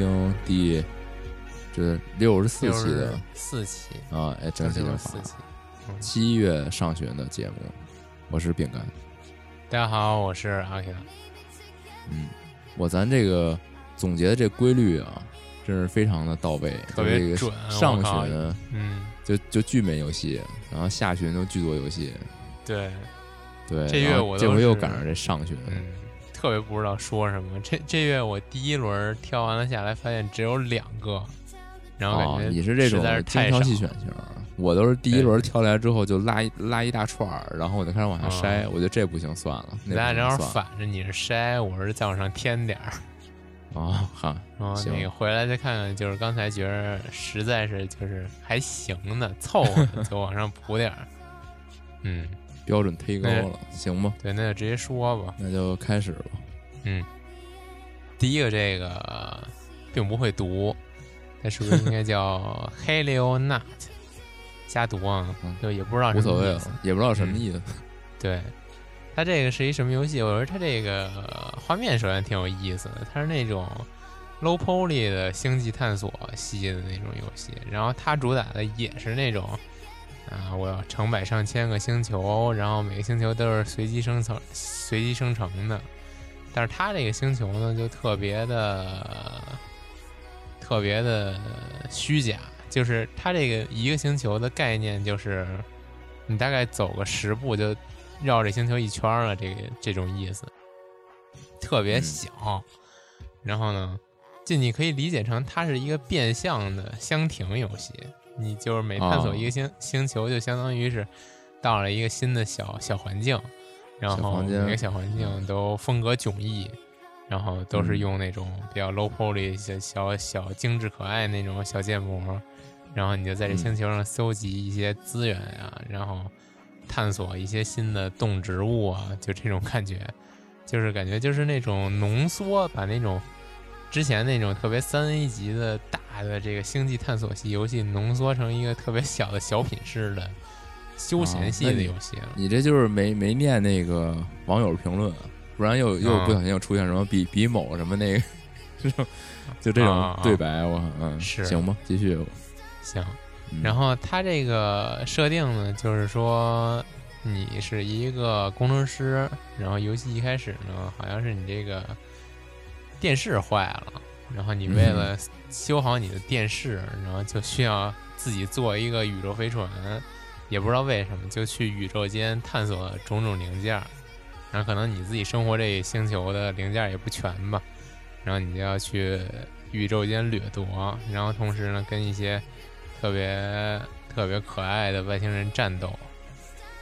听第这六十四期的四期啊，哎，蒸汽疗法四期。七月上旬的节目，我是饼干。大家好，我是阿 K。嗯，我咱这个总结的这规律啊，真是非常的到位，特别准。上旬嗯，就就剧美游戏，然后下旬就剧作游戏。对对，这月我这回又赶上这上旬。特别不知道说什么。这这月我第一轮挑完了下来，发现只有两个，然后感觉你是这种精挑细选型，我都是第一轮挑来之后就拉一拉一大串儿，然后我就开始往下筛。我觉得这不行，算了。咱俩正好反着，你是筛，我是再往上添点儿。哦，好，行。那个回来再看看，就是刚才觉得实在是就是还行的，凑合就往上补点儿。嗯。标准忒高了，行吧？对，那就直接说吧。那就开始吧。嗯，第一个这个并不会读，它是不是应该叫 Helio Nut？瞎读啊，就也不知道无所谓了，也不知道什么意思。对，它这个是一什么游戏？我说它这个画面首先挺有意思的，它是那种 low poly 的星际探索系的那种游戏，然后它主打的也是那种。啊！我要成百上千个星球，然后每个星球都是随机生成、随机生成的。但是它这个星球呢，就特别的、特别的虚假。就是它这个一个星球的概念，就是你大概走个十步就绕这星球一圈了，这个这种意思。特别小，然后呢，就你可以理解成它是一个变相的箱庭游戏。你就是每探索一个星星球，就相当于是到了一个新的小小环境，然后每个小环境都风格迥异，然后都是用那种比较 low poly 小小小精致可爱那种小建模，然后你就在这星球上搜集一些资源啊，然后探索一些新的动植物啊，就这种感觉，就是感觉就是那种浓缩，把那种之前那种特别三 A 级的大。的这个星际探索系游戏浓缩成一个特别小的小品式的休闲系的游戏了。你这就是没没念那个网友评论，不然又又不小心又出现什么比比某什么那个，就就这种对白，我嗯是行吧，继续行。然后它这个设定呢，就是说你是一个工程师，然后游戏一开始呢，好像是你这个电视坏了。然后你为了修好你的电视，然后就需要自己做一个宇宙飞船，也不知道为什么就去宇宙间探索种种零件，然后可能你自己生活这星球的零件也不全吧，然后你就要去宇宙间掠夺，然后同时呢跟一些特别特别可爱的外星人战斗，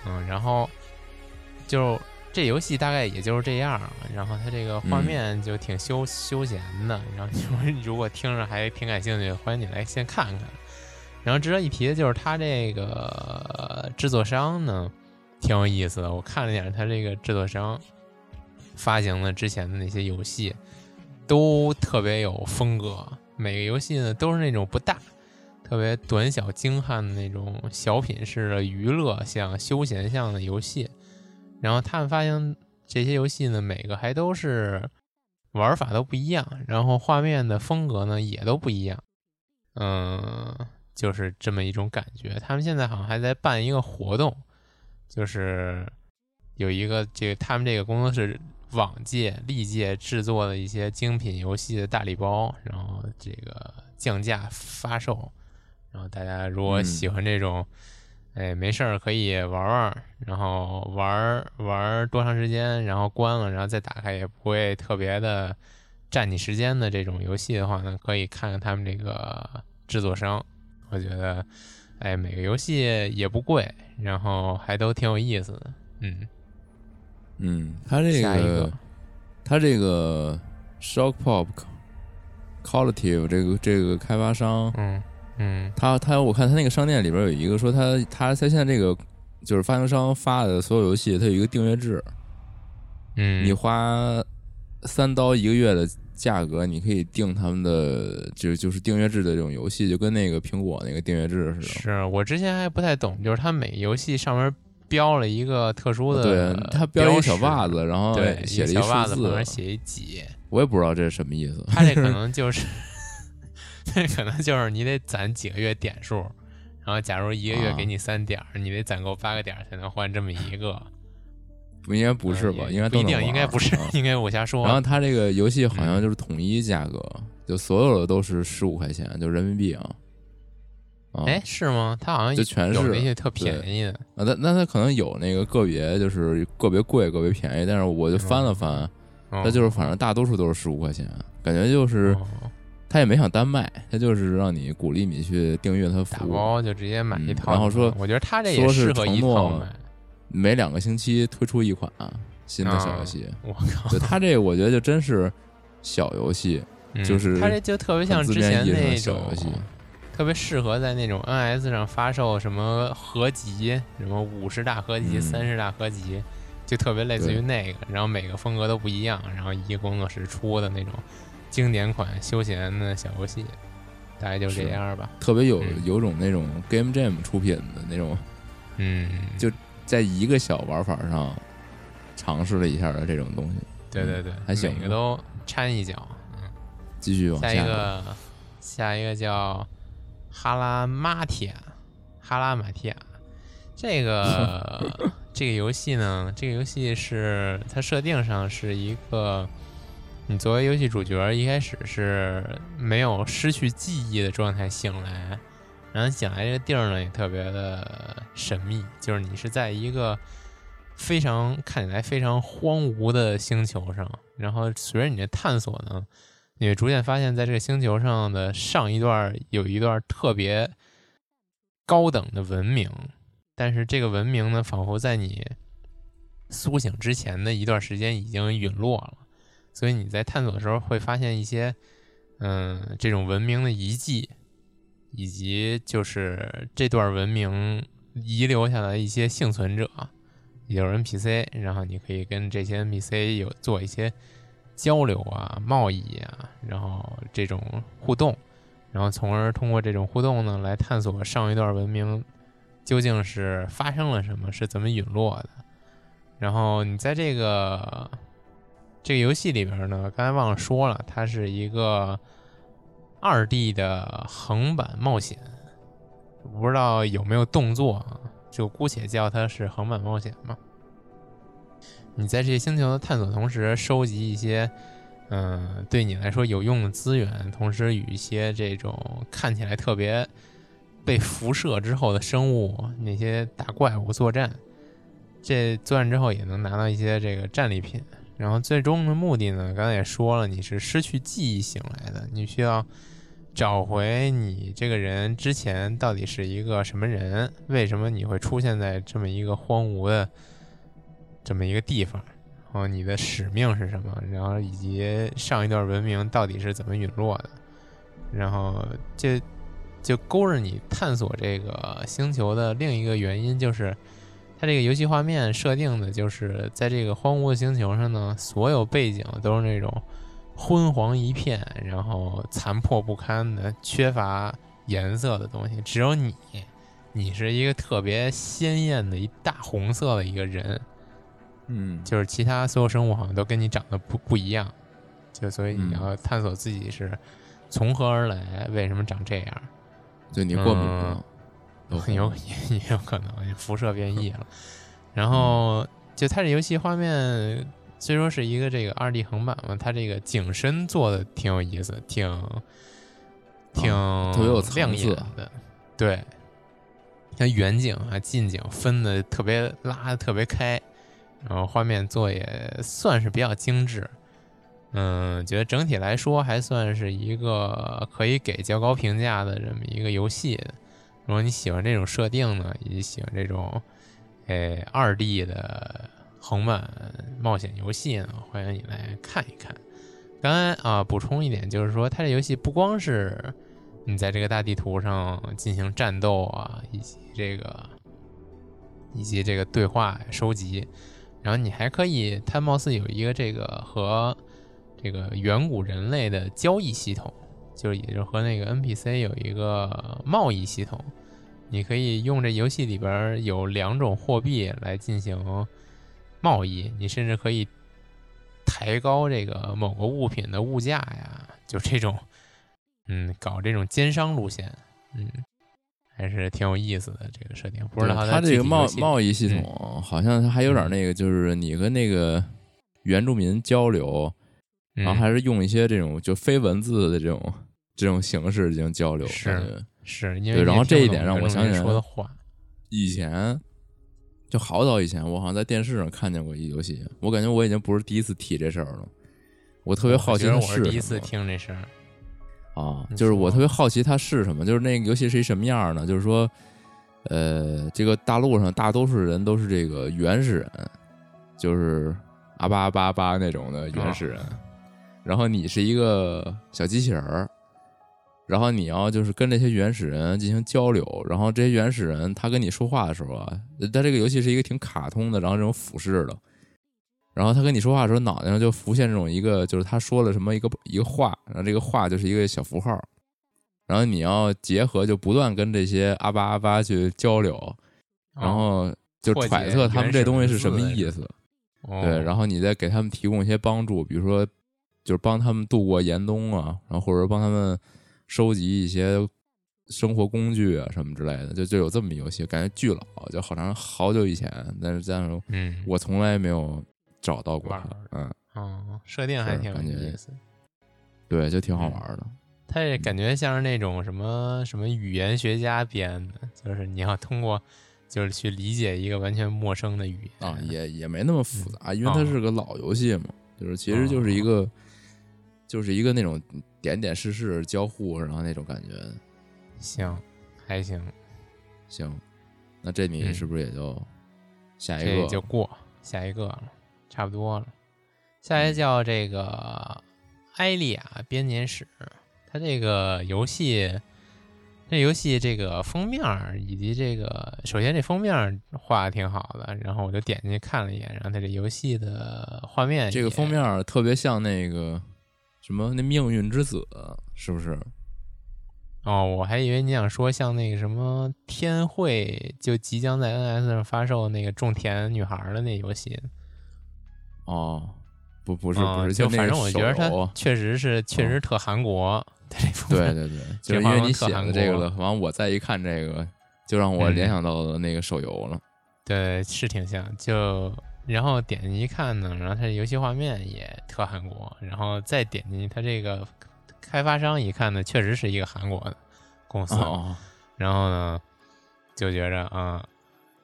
嗯，然后就。这游戏大概也就是这样，然后它这个画面就挺休休闲的，然后你如果听着还挺感兴趣，欢迎你来先看看。然后值得一提的就是它这个制作商呢，挺有意思的。我看了一下它这个制作商发行的之前的那些游戏，都特别有风格。每个游戏呢都是那种不大、特别短小精悍的那种小品式的娱乐像、休闲向的游戏。然后他们发现这些游戏呢，每个还都是玩法都不一样，然后画面的风格呢也都不一样，嗯，就是这么一种感觉。他们现在好像还在办一个活动，就是有一个这个他们这个工作室往届历届制作的一些精品游戏的大礼包，然后这个降价发售，然后大家如果喜欢这种。哎，没事儿可以玩玩，然后玩玩多长时间，然后关了，然后再打开，也不会特别的占你时间的这种游戏的话呢，可以看看他们这个制作商。我觉得，哎，每个游戏也不贵，然后还都挺有意思的。嗯嗯，他这个他这个 Shock Pop Collective 这个这个开发商，嗯。嗯，他他我看他那个商店里边有一个说他他他现在这个就是发行商发的所有游戏，他有一个订阅制。嗯，你花三刀一个月的价格，你可以订他们的就就是订阅制的这种游戏，就跟那个苹果那个订阅制似的。是我之前还不太懂，就是他每游戏上面标了一个特殊的，对他标一个小袜子，然后写了一小袜子，旁边写一几，我也不知道这是什么意思。他这可能就是。那可能就是你得攒几个月点数，然后假如一个月给你三点，你得攒够八个点才能换这么一个。不应该不是吧？应该不一定，应该不是，应该我瞎说。然后他这个游戏好像就是统一价格，就所有的都是十五块钱，就人民币啊。哎，是吗？他好像就全是那些特便宜的啊。那那他可能有那个个别就是个别贵，个别便宜。但是我就翻了翻，他就是反正大多数都是十五块钱，感觉就是。他也没想单卖，他就是让你鼓励你去订阅他服务，打包就直接买一套。然后说，我觉得他这也适合一套买。每两个星期推出一款新的小游戏。我靠！就他这个，我觉得就真是小游戏，就是他这就特别像之前那种游戏，特别适合在那种 NS 上发售什么合集，什么五十大合集、三十大合集，就特别类似于那个。然后每个风格都不一样，然后一个工作室出的那种。经典款休闲的小游戏，大概就这样吧。特别有有种那种 Game Jam 出品的那种，嗯，就在一个小玩法上尝试了一下的这种东西。对对对，还行，每个都掺一脚。嗯，继续往下。下一个，下一个叫哈拉马提亚，哈拉马提亚。这个 这个游戏呢，这个游戏是它设定上是一个。你作为游戏主角，一开始是没有失去记忆的状态醒来，然后醒来这个地儿呢也特别的神秘，就是你是在一个非常看起来非常荒芜的星球上，然后随着你的探索呢，你会逐渐发现，在这个星球上的上一段有一段特别高等的文明，但是这个文明呢，仿佛在你苏醒之前的一段时间已经陨落了。所以你在探索的时候会发现一些，嗯，这种文明的遗迹，以及就是这段文明遗留下来一些幸存者，也就是 NPC，然后你可以跟这些 NPC 有做一些交流啊、贸易啊，然后这种互动，然后从而通过这种互动呢，来探索上一段文明究竟是发生了什么，是怎么陨落的。然后你在这个。这个游戏里边呢，刚才忘了说了，它是一个二 D 的横版冒险，不知道有没有动作啊？就姑且叫它是横版冒险吧。你在这些星球的探索同时，收集一些嗯对你来说有用的资源，同时与一些这种看起来特别被辐射之后的生物那些大怪物作战。这作战之后也能拿到一些这个战利品。然后最终的目的呢？刚才也说了，你是失去记忆醒来的，你需要找回你这个人之前到底是一个什么人？为什么你会出现在这么一个荒芜的这么一个地方，然后你的使命是什么，然后以及上一段文明到底是怎么陨落的，然后就就勾着你探索这个星球的另一个原因就是。它这个游戏画面设定的就是在这个荒芜的星球上呢，所有背景都是那种昏黄一片，然后残破不堪的、缺乏颜色的东西。只有你，你是一个特别鲜艳的一大红色的一个人，嗯，就是其他所有生物好像都跟你长得不不一样，就所以你要探索自己是从何而来，为什么长这样？就你过敏吗？很有也 也有可能辐射变异了，然后就它这游戏画面虽说是一个这个二 D 横版嘛，它这个景深做的挺有意思，挺挺特别有亮眼的，对，像远景啊近景分的特别拉的特别开，然后画面做也算是比较精致，嗯，觉得整体来说还算是一个可以给较高评价的这么一个游戏。如果你喜欢这种设定呢，以及喜欢这种，诶二 D 的横版冒险游戏呢，欢迎你来看一看。刚才啊，补充一点，就是说它这游戏不光是你在这个大地图上进行战斗啊，以及这个以及这个对话收集，然后你还可以，它貌似有一个这个和这个远古人类的交易系统。就是，也就和那个 NPC 有一个贸易系统，你可以用这游戏里边有两种货币来进行贸易，你甚至可以抬高这个某个物品的物价呀，就这种，嗯，搞这种奸商路线，嗯，还是挺有意思的这个设定。不知道它这个贸贸易系统好像它还有点那个，就是你跟那个原住民交流，然后还是用一些这种就非文字的这种。这种形式进行交流是是，对，然后这一点让我想起来，以前就好早以前，我好像在电视上看见过一游戏，我感觉我已经不是第一次提这事儿了，我特别好奇它是第一次听这事儿啊，就是我特别好奇它是什么，就是那个游戏是一什么样呢？就是说，呃，这个大陆上大多数人都是这个原始人，就是阿巴阿巴阿巴那种的原始人，然后你是一个小机器人儿。然后你要就是跟这些原始人进行交流，然后这些原始人他跟你说话的时候啊，他这个游戏是一个挺卡通的，然后这种俯视的，然后他跟你说话的时候，脑袋上就浮现这种一个，就是他说了什么一个一个话，然后这个话就是一个小符号，然后你要结合就不断跟这些阿巴阿巴去交流，然后就揣测他们这东西是什么意思，对，然后你再给他们提供一些帮助，比如说就是帮他们度过严冬啊，然后或者帮他们。收集一些生活工具啊什么之类的，就就有这么一游戏，感觉巨老，就好长好久以前，但是但是，嗯，我从来没有找到过它，嗯，哦，设定还挺有意思，对，就挺好玩的。它也感觉像是那种什么什么语言学家编的，就是你要通过就是去理解一个完全陌生的语言啊，也也没那么复杂，因为它是个老游戏嘛，就是其实就是一个。就是一个那种点点试试交互，然后那种感觉，行，还行，行，那这你是不是也就下一个就过下一个了，差不多了。下一个叫这个《埃利亚编年史》，它这个游戏，这游戏这个封面以及这个，首先这封面画的挺好的，然后我就点进去看了一眼，然后它这游戏的画面，这个封面特别像那个。什么？那命运之子是不是？哦，我还以为你想说像那个什么天惠，就即将在 NS 上发售那个种田女孩的那游戏。哦，不，不是，不是，就反正我觉得它确实是，确实特韩国。对对 对，就是因为你写的这个了，完我再一看这个，就让我联想到了那个手游了。对，是挺像，就。然后点进去一看呢，然后它的游戏画面也特韩国，然后再点进去，它这个开发商一看呢，确实是一个韩国的公司，然后呢就觉着啊，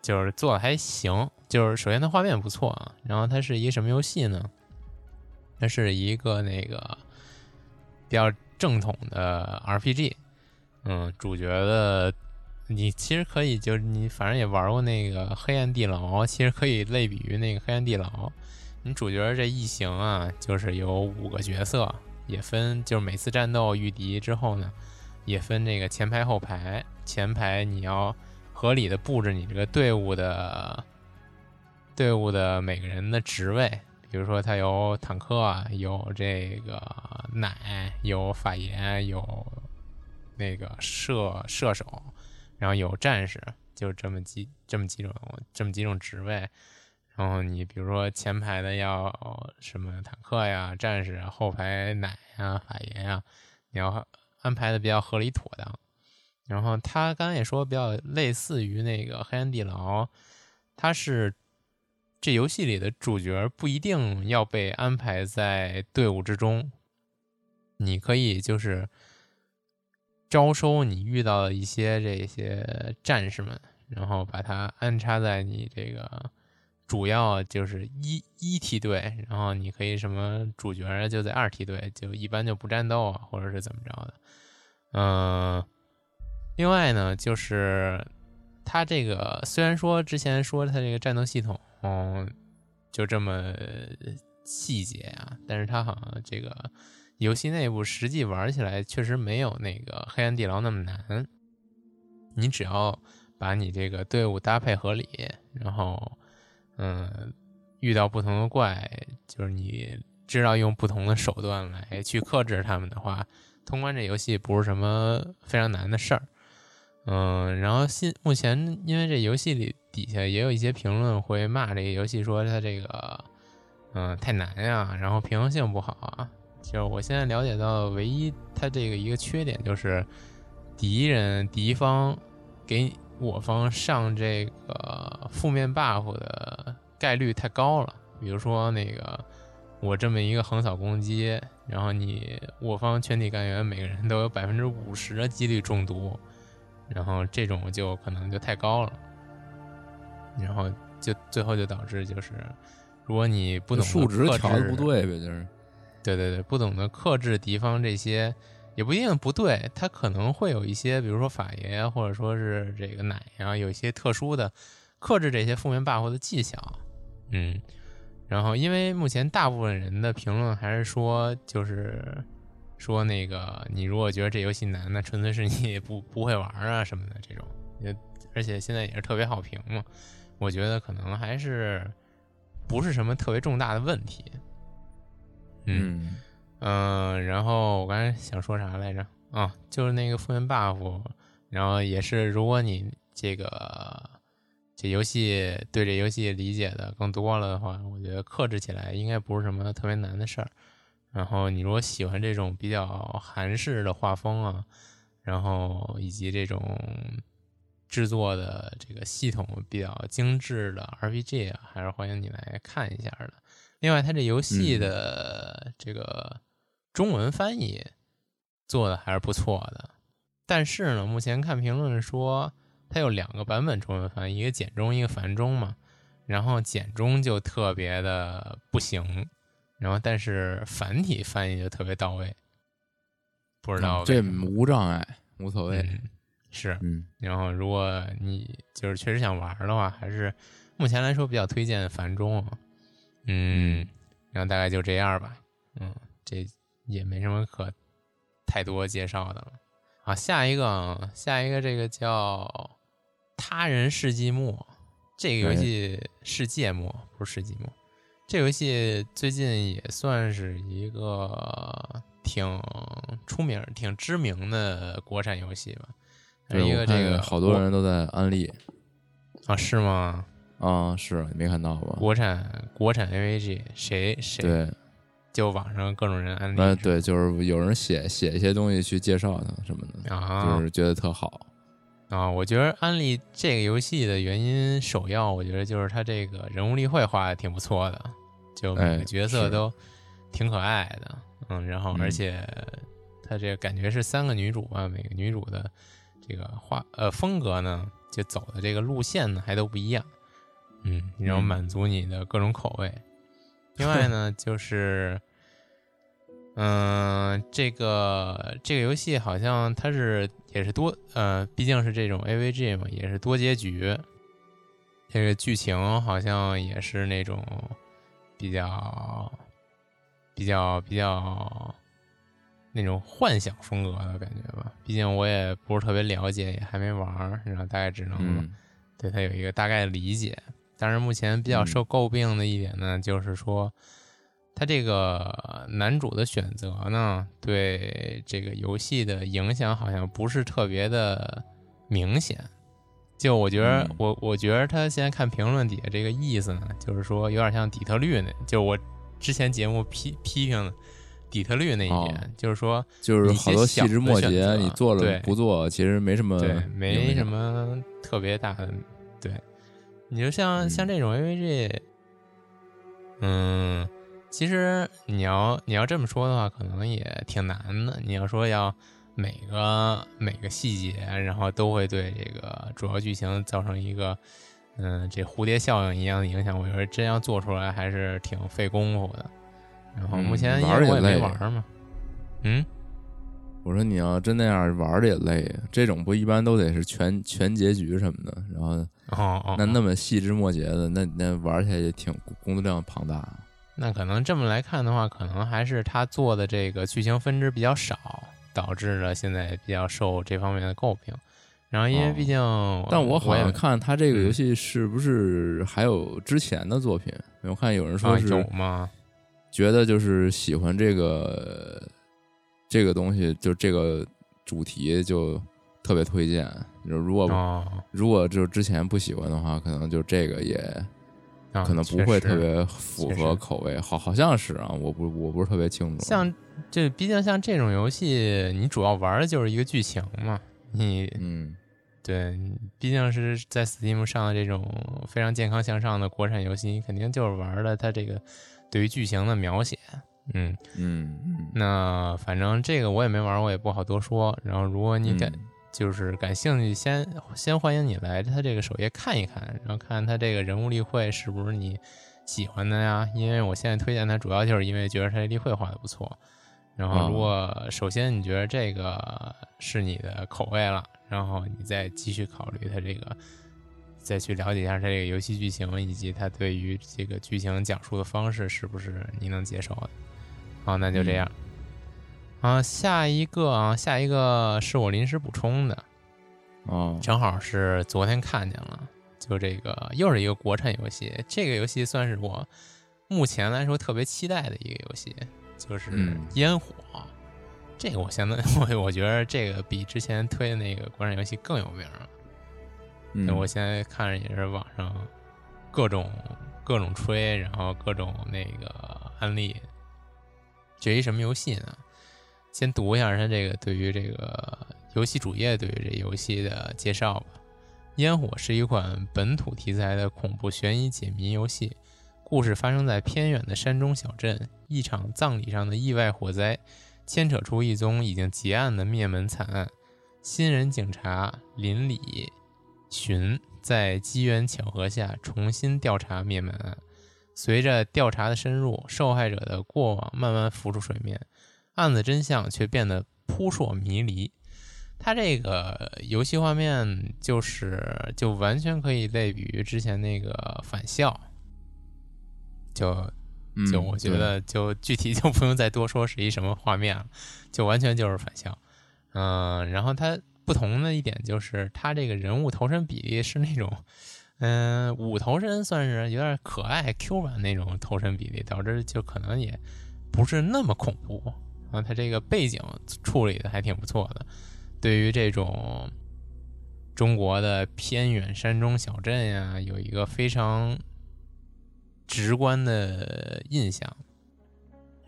就是做的还行，就是首先它画面不错啊，然后它是一个什么游戏呢？它是一个那个比较正统的 RPG，嗯，主角的你其实可以，就是你反正也玩过那个黑暗地牢，其实可以类比于那个黑暗地牢。你主角这一行啊，就是有五个角色，也分就是每次战斗遇敌之后呢，也分这个前排后排。前排你要合理的布置你这个队伍的队伍的每个人的职位，比如说他有坦克啊，有这个奶，有法爷，有那个射射手，然后有战士，就这么几这么几种这么几种职位。然后你比如说前排的要什么坦克呀、战士，后排奶呀、法爷呀，你要安排的比较合理妥当。然后他刚才也说比较类似于那个黑暗地牢，他是这游戏里的主角不一定要被安排在队伍之中，你可以就是招收你遇到的一些这些战士们，然后把它安插在你这个。主要就是一一梯队，然后你可以什么主角就在二梯队，就一般就不战斗啊，或者是怎么着的。嗯，另外呢，就是它这个虽然说之前说它这个战斗系统，嗯，就这么细节啊，但是它好像这个游戏内部实际玩起来确实没有那个黑暗地牢那么难。你只要把你这个队伍搭配合理，然后。嗯，遇到不同的怪，就是你知道用不同的手段来去克制他们的话，通关这游戏不是什么非常难的事儿。嗯，然后现目前因为这游戏里底下也有一些评论会骂这个游戏，说它这个嗯太难呀，然后平衡性不好啊。就是我现在了解到唯一它这个一个缺点就是敌人敌方给。我方上这个负面 buff 的概率太高了，比如说那个我这么一个横扫攻击，然后你我方全体干员每个人都有百分之五十的几率中毒，然后这种就可能就太高了，然后就最后就导致就是，如果你不懂数值调的不对呗，就是，对对对，不懂得克制敌方这些。也不一定不对，他可能会有一些，比如说法爷或者说是这个奶呀，有一些特殊的克制这些负面 buff 的技巧，嗯，然后因为目前大部分人的评论还是说，就是说那个你如果觉得这游戏难，那纯粹是你不不会玩啊什么的这种，也而且现在也是特别好评嘛，我觉得可能还是不是什么特别重大的问题，嗯。嗯，然后我刚才想说啥来着？啊，就是那个负面 buff，然后也是，如果你这个这游戏对这游戏理解的更多了的话，我觉得克制起来应该不是什么特别难的事儿。然后你如果喜欢这种比较韩式的画风啊，然后以及这种制作的这个系统比较精致的 RPG 啊，还是欢迎你来看一下的。另外，它这游戏的这个。中文翻译做的还是不错的，但是呢，目前看评论说它有两个版本中文翻译，一个简中，一个繁中嘛。然后简中就特别的不行，然后但是繁体翻译就特别到位。不知道这无障碍，无所谓。是，嗯。然后如果你就是确实想玩的话，还是目前来说比较推荐繁中。嗯，然后大概就这样吧。嗯，这。也没什么可太多介绍的了。好，下一个，下一个，这个叫《他人世纪末》这个游戏，世界末不是世纪末。这游戏最近也算是一个挺出名、挺知名的国产游戏吧。一个这个好多人都在安利啊？是吗？啊，是你没看到吧？国产国产 AVG，谁谁？对。就网上各种人安利，呃，对，就是有人写写一些东西去介绍它什么的，啊，就是觉得特好啊。我觉得安利这个游戏的原因，首要我觉得就是它这个人物立绘画的挺不错的，就每个角色都挺可爱的，嗯，然后而且它这个感觉是三个女主吧，每个女主的这个画呃风格呢，就走的这个路线呢还都不一样，嗯，然后满足你的各种口味。另外呢，就是嗯，这个这个游戏好像它是也是多呃，毕竟是这种 AVG 嘛，也是多结局。这个剧情好像也是那种比较比较比较那种幻想风格的感觉吧。毕竟我也不是特别了解，也还没玩，然后大概只能对它有一个大概的理解。但是目前比较受诟病的一点呢，就是说。他这个男主的选择呢，对这个游戏的影响好像不是特别的明显。就我觉得，我我觉得他现在看评论底下这个意思呢，就是说有点像底特律那，就我之前节目批批评的底特律那一点，就是说，就是好多细枝末节，你做了不做，其实没什么，对，没什么特别大的。对，你就像像这种 AVG，嗯。其实你要你要这么说的话，可能也挺难的。你要说要每个每个细节，然后都会对这个主要剧情造成一个嗯这蝴蝶效应一样的影响，我觉得真要做出来还是挺费功夫的。然后目前玩也没玩嘛，嗯，我说你要真那样玩的也累，这种不一般都得是全全结局什么的，然后哦那那么细枝末节的，那那玩起来也挺工作量庞大。那可能这么来看的话，可能还是他做的这个剧情分支比较少，导致了现在比较受这方面的诟病。然后因为毕竟，但我好像看他这个游戏是不是还有之前的作品？我看有人说是有吗？觉得就是喜欢这个这个东西，就这个主题就特别推荐。就如果如果就之前不喜欢的话，可能就这个也。可能不会特别符合口味，好好像是啊，我不我不是特别清楚。像这毕竟像这种游戏，你主要玩的就是一个剧情嘛，你嗯，对，毕竟是在 Steam 上的这种非常健康向上的国产游戏，你肯定就是玩的它这个对于剧情的描写，嗯嗯嗯。那反正这个我也没玩，我也不好多说。然后如果你感就是感兴趣，先先欢迎你来他这个首页看一看，然后看他这个人物例会是不是你喜欢的呀？因为我现在推荐他，主要就是因为觉得他例会画的不错。然后如果首先你觉得这个是你的口味了，然后你再继续考虑他这个，再去了解一下他这个游戏剧情以及他对于这个剧情讲述的方式是不是你能接受的。好，那就这样。啊，下一个啊，下一个是我临时补充的，哦，正好是昨天看见了，就这个又是一个国产游戏，这个游戏算是我目前来说特别期待的一个游戏，就是《烟火》。这个我现在 我我觉得这个比之前推的那个国产游戏更有名了。嗯，我现在看着也是网上各种各种吹，然后各种那个案例，这一什么游戏呢？先读一下它这个对于这个游戏主页对于这游戏的介绍吧。烟火是一款本土题材的恐怖悬疑解谜游戏，故事发生在偏远的山中小镇。一场葬礼上的意外火灾，牵扯出一宗已经结案的灭门惨案。新人警察林里寻在机缘巧合下重新调查灭门案。随着调查的深入，受害者的过往慢慢浮出水面。案子真相却变得扑朔迷离，它这个游戏画面就是就完全可以类比于之前那个《返校》，就就我觉得就具体就不用再多说是一什么画面了，就完全就是《返校》。嗯，然后它不同的一点就是它这个人物投身比例是那种，嗯，五头身算是有点可爱 Q 版那种头身比例，导致就可能也不是那么恐怖。然后它这个背景处理的还挺不错的，对于这种中国的偏远山中小镇呀，有一个非常直观的印象，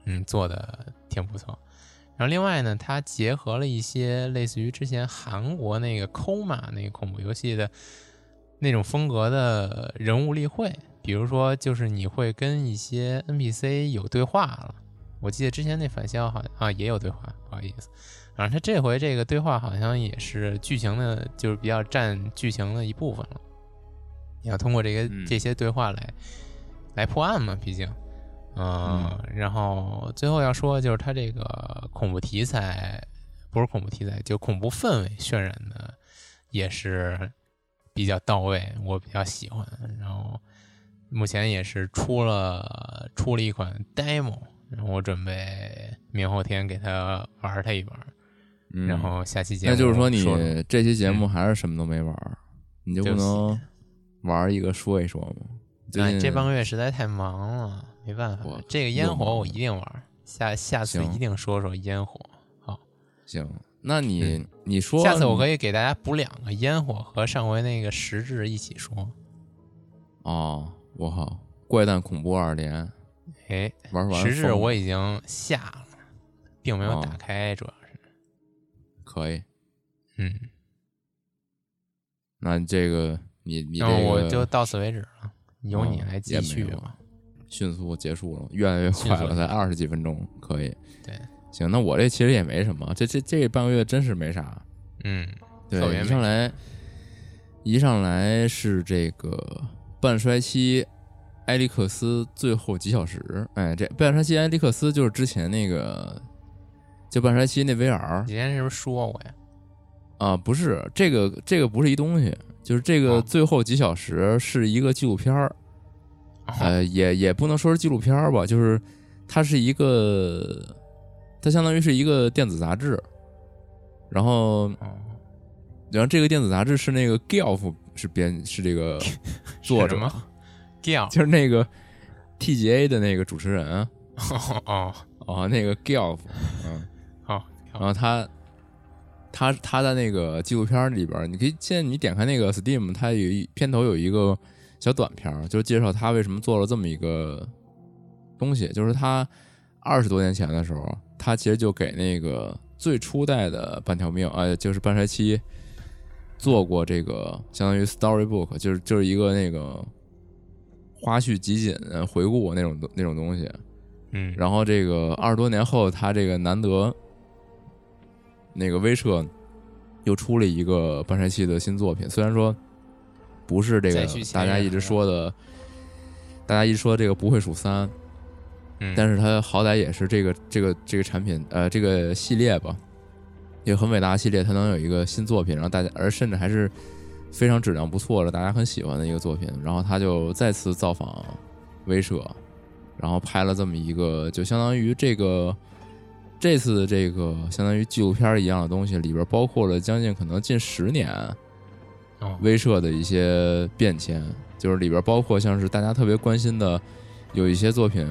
嗯，做的挺不错。然后另外呢，它结合了一些类似于之前韩国那个抠马那个恐怖游戏的那种风格的人物例会，比如说就是你会跟一些 NPC 有对话了。我记得之前那返校好像啊也有对话，不好意思。然后他这回这个对话好像也是剧情的，就是比较占剧情的一部分了。你要通过这个这些对话来来破案嘛，毕竟，嗯，然后最后要说就是他这个恐怖题材，不是恐怖题材，就恐怖氛围渲染的也是比较到位，我比较喜欢。然后目前也是出了出了一款 demo，然后我准备明后天给他玩他一玩，然后下期节目那就是说你这期节目嗯还是什么都没玩，你就能玩一个说一说吗？这半个月实在太忙了，没办法。这个烟火我一定玩，下下次一定说说烟火。好，行，那你嗯你说下次我可以以给大家补两个烟火和上回那个实质一起说。哦，我靠，怪诞恐怖二连哎，玩完实质我已经下了，并没有哦打开，主要是。可以，嗯，那这个你你这然后我个就到此为止了，由你哦来继续吧。迅速结束了，越来越快了，才二十几分钟，可以。对，行，那我这其实也没什么，这这这半个月真是没啥。嗯，对一上来一上来是这个半衰期埃利克斯最后几小时，哎，这半衰期埃利克斯就是之前那个就半衰期那 VR 你之前是不是说我呀？啊，不是这个这个不是一东西，就是这个哦最后几小时是一个纪录片儿，哦呃，也也不能说是纪录片儿吧，就是它是一个，它相当于是一个电子杂志，然后哦，然后这个电子杂志是那个 Gelf 是编是这个 作者是什，么 Gelf 就是那个 TGA 的那个主持人哦，哦哦那个 Gelf，嗯，好然后他他他在那个纪录片里边儿，你可以现在你点开那个 Steam，它有一片头有一个小短片儿，就是介绍他为什么做了这么一个东西，就是他二十多年前的时候，他其实就给那个最初代的半条命，呃，就是半衰期做过这个相当于 storybook，就是就是一个那个花絮集锦呃回顾那种那种东西，嗯，然后这个二十多年后，他这个难得那个威彻又出了一个半衰期的新作品，虽然说不是这个大家一直说的，大家一直说这个不会数三，嗯。但是它好歹也是这个这个这个产品呃这个系列吧，也很伟大的系列，它能有一个新作品，然后大家而甚至还是非常质量不错的，大家很喜欢的一个作品，然后他就再次造访威社，然后拍了这么一个，就相当于这个这次的这个相当于纪录片一样的东西，里边包括了将近可能近十年哦。威社的一些变迁，就是里边包括像是大家特别关心的，有一些作品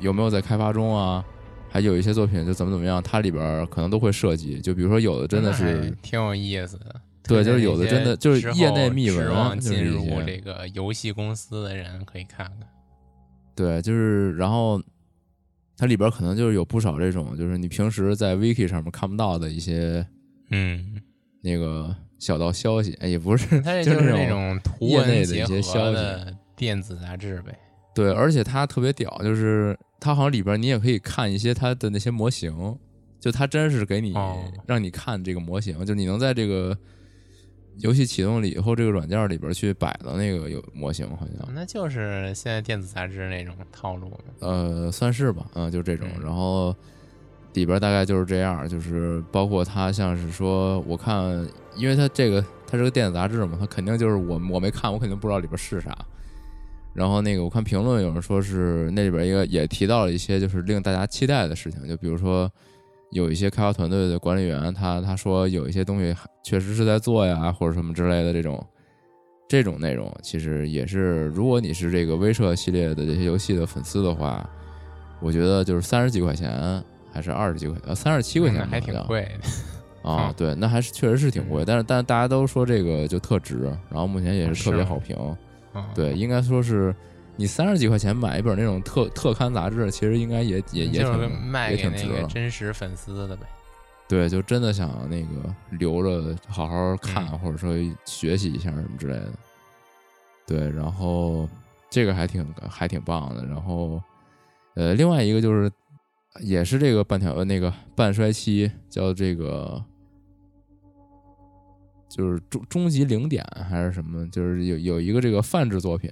有没有在开发中啊，还有一些作品就怎么怎么样，它里边可能都会涉及，就比如说有的真的是挺有意思的。对就是有的真的就是业内秘闻指望就是进入这个游戏公司的人可以看看。对，就是然后它里边可能就是有不少这种，就是你平时在 wiki 上面看不到的一些嗯，那个小道消息，哎，也不是，就是那种图业内的文结合一些消息的电子杂志呗。对，而且它特别屌，就是它好像里边你也可以看一些它的那些模型，就它真是给你、哦让你看这个模型，就你能在这个游戏启动了以后，这个软件里边去摆的那个有模型，好像那就是现在电子杂志那种套路嘛。呃算是吧，嗯，就这种，嗯然后里边大概就是这样，就是包括它像是说，我看，因为它这个它是个电子杂志嘛，它肯定就是我我没看，我肯定不知道里边是啥。然后那个我看评论有人说是那里边一个也提到了一些就是令大家期待的事情，就比如说有一些开发团队的管理员他他说有一些东西确实是在做呀，或者什么之类的这种。这种内容，其实也是如果你是这个威慑系列的这些游戏的粉丝的话，我觉得就是三十几块钱还是二十几块呃三十七块钱还挺贵的。啊，嗯。对，那还是确实是挺贵，但是但是大家都说这个就特值，然后目前也哦是特别好评。嗯，对，应该说是你三十几块钱买一本那种特特刊杂志，其实应该也也也就是挺卖给那个。真实粉丝的呗。对，就真的想那个留着好好看，嗯或者说学习一下什么之类的。对，然后这个还挺还挺棒的。然后呃，另外一个就是也是这个半条呃那个半衰期，叫这个就是终终极零点还是什么，就是有有一个这个泛制作品，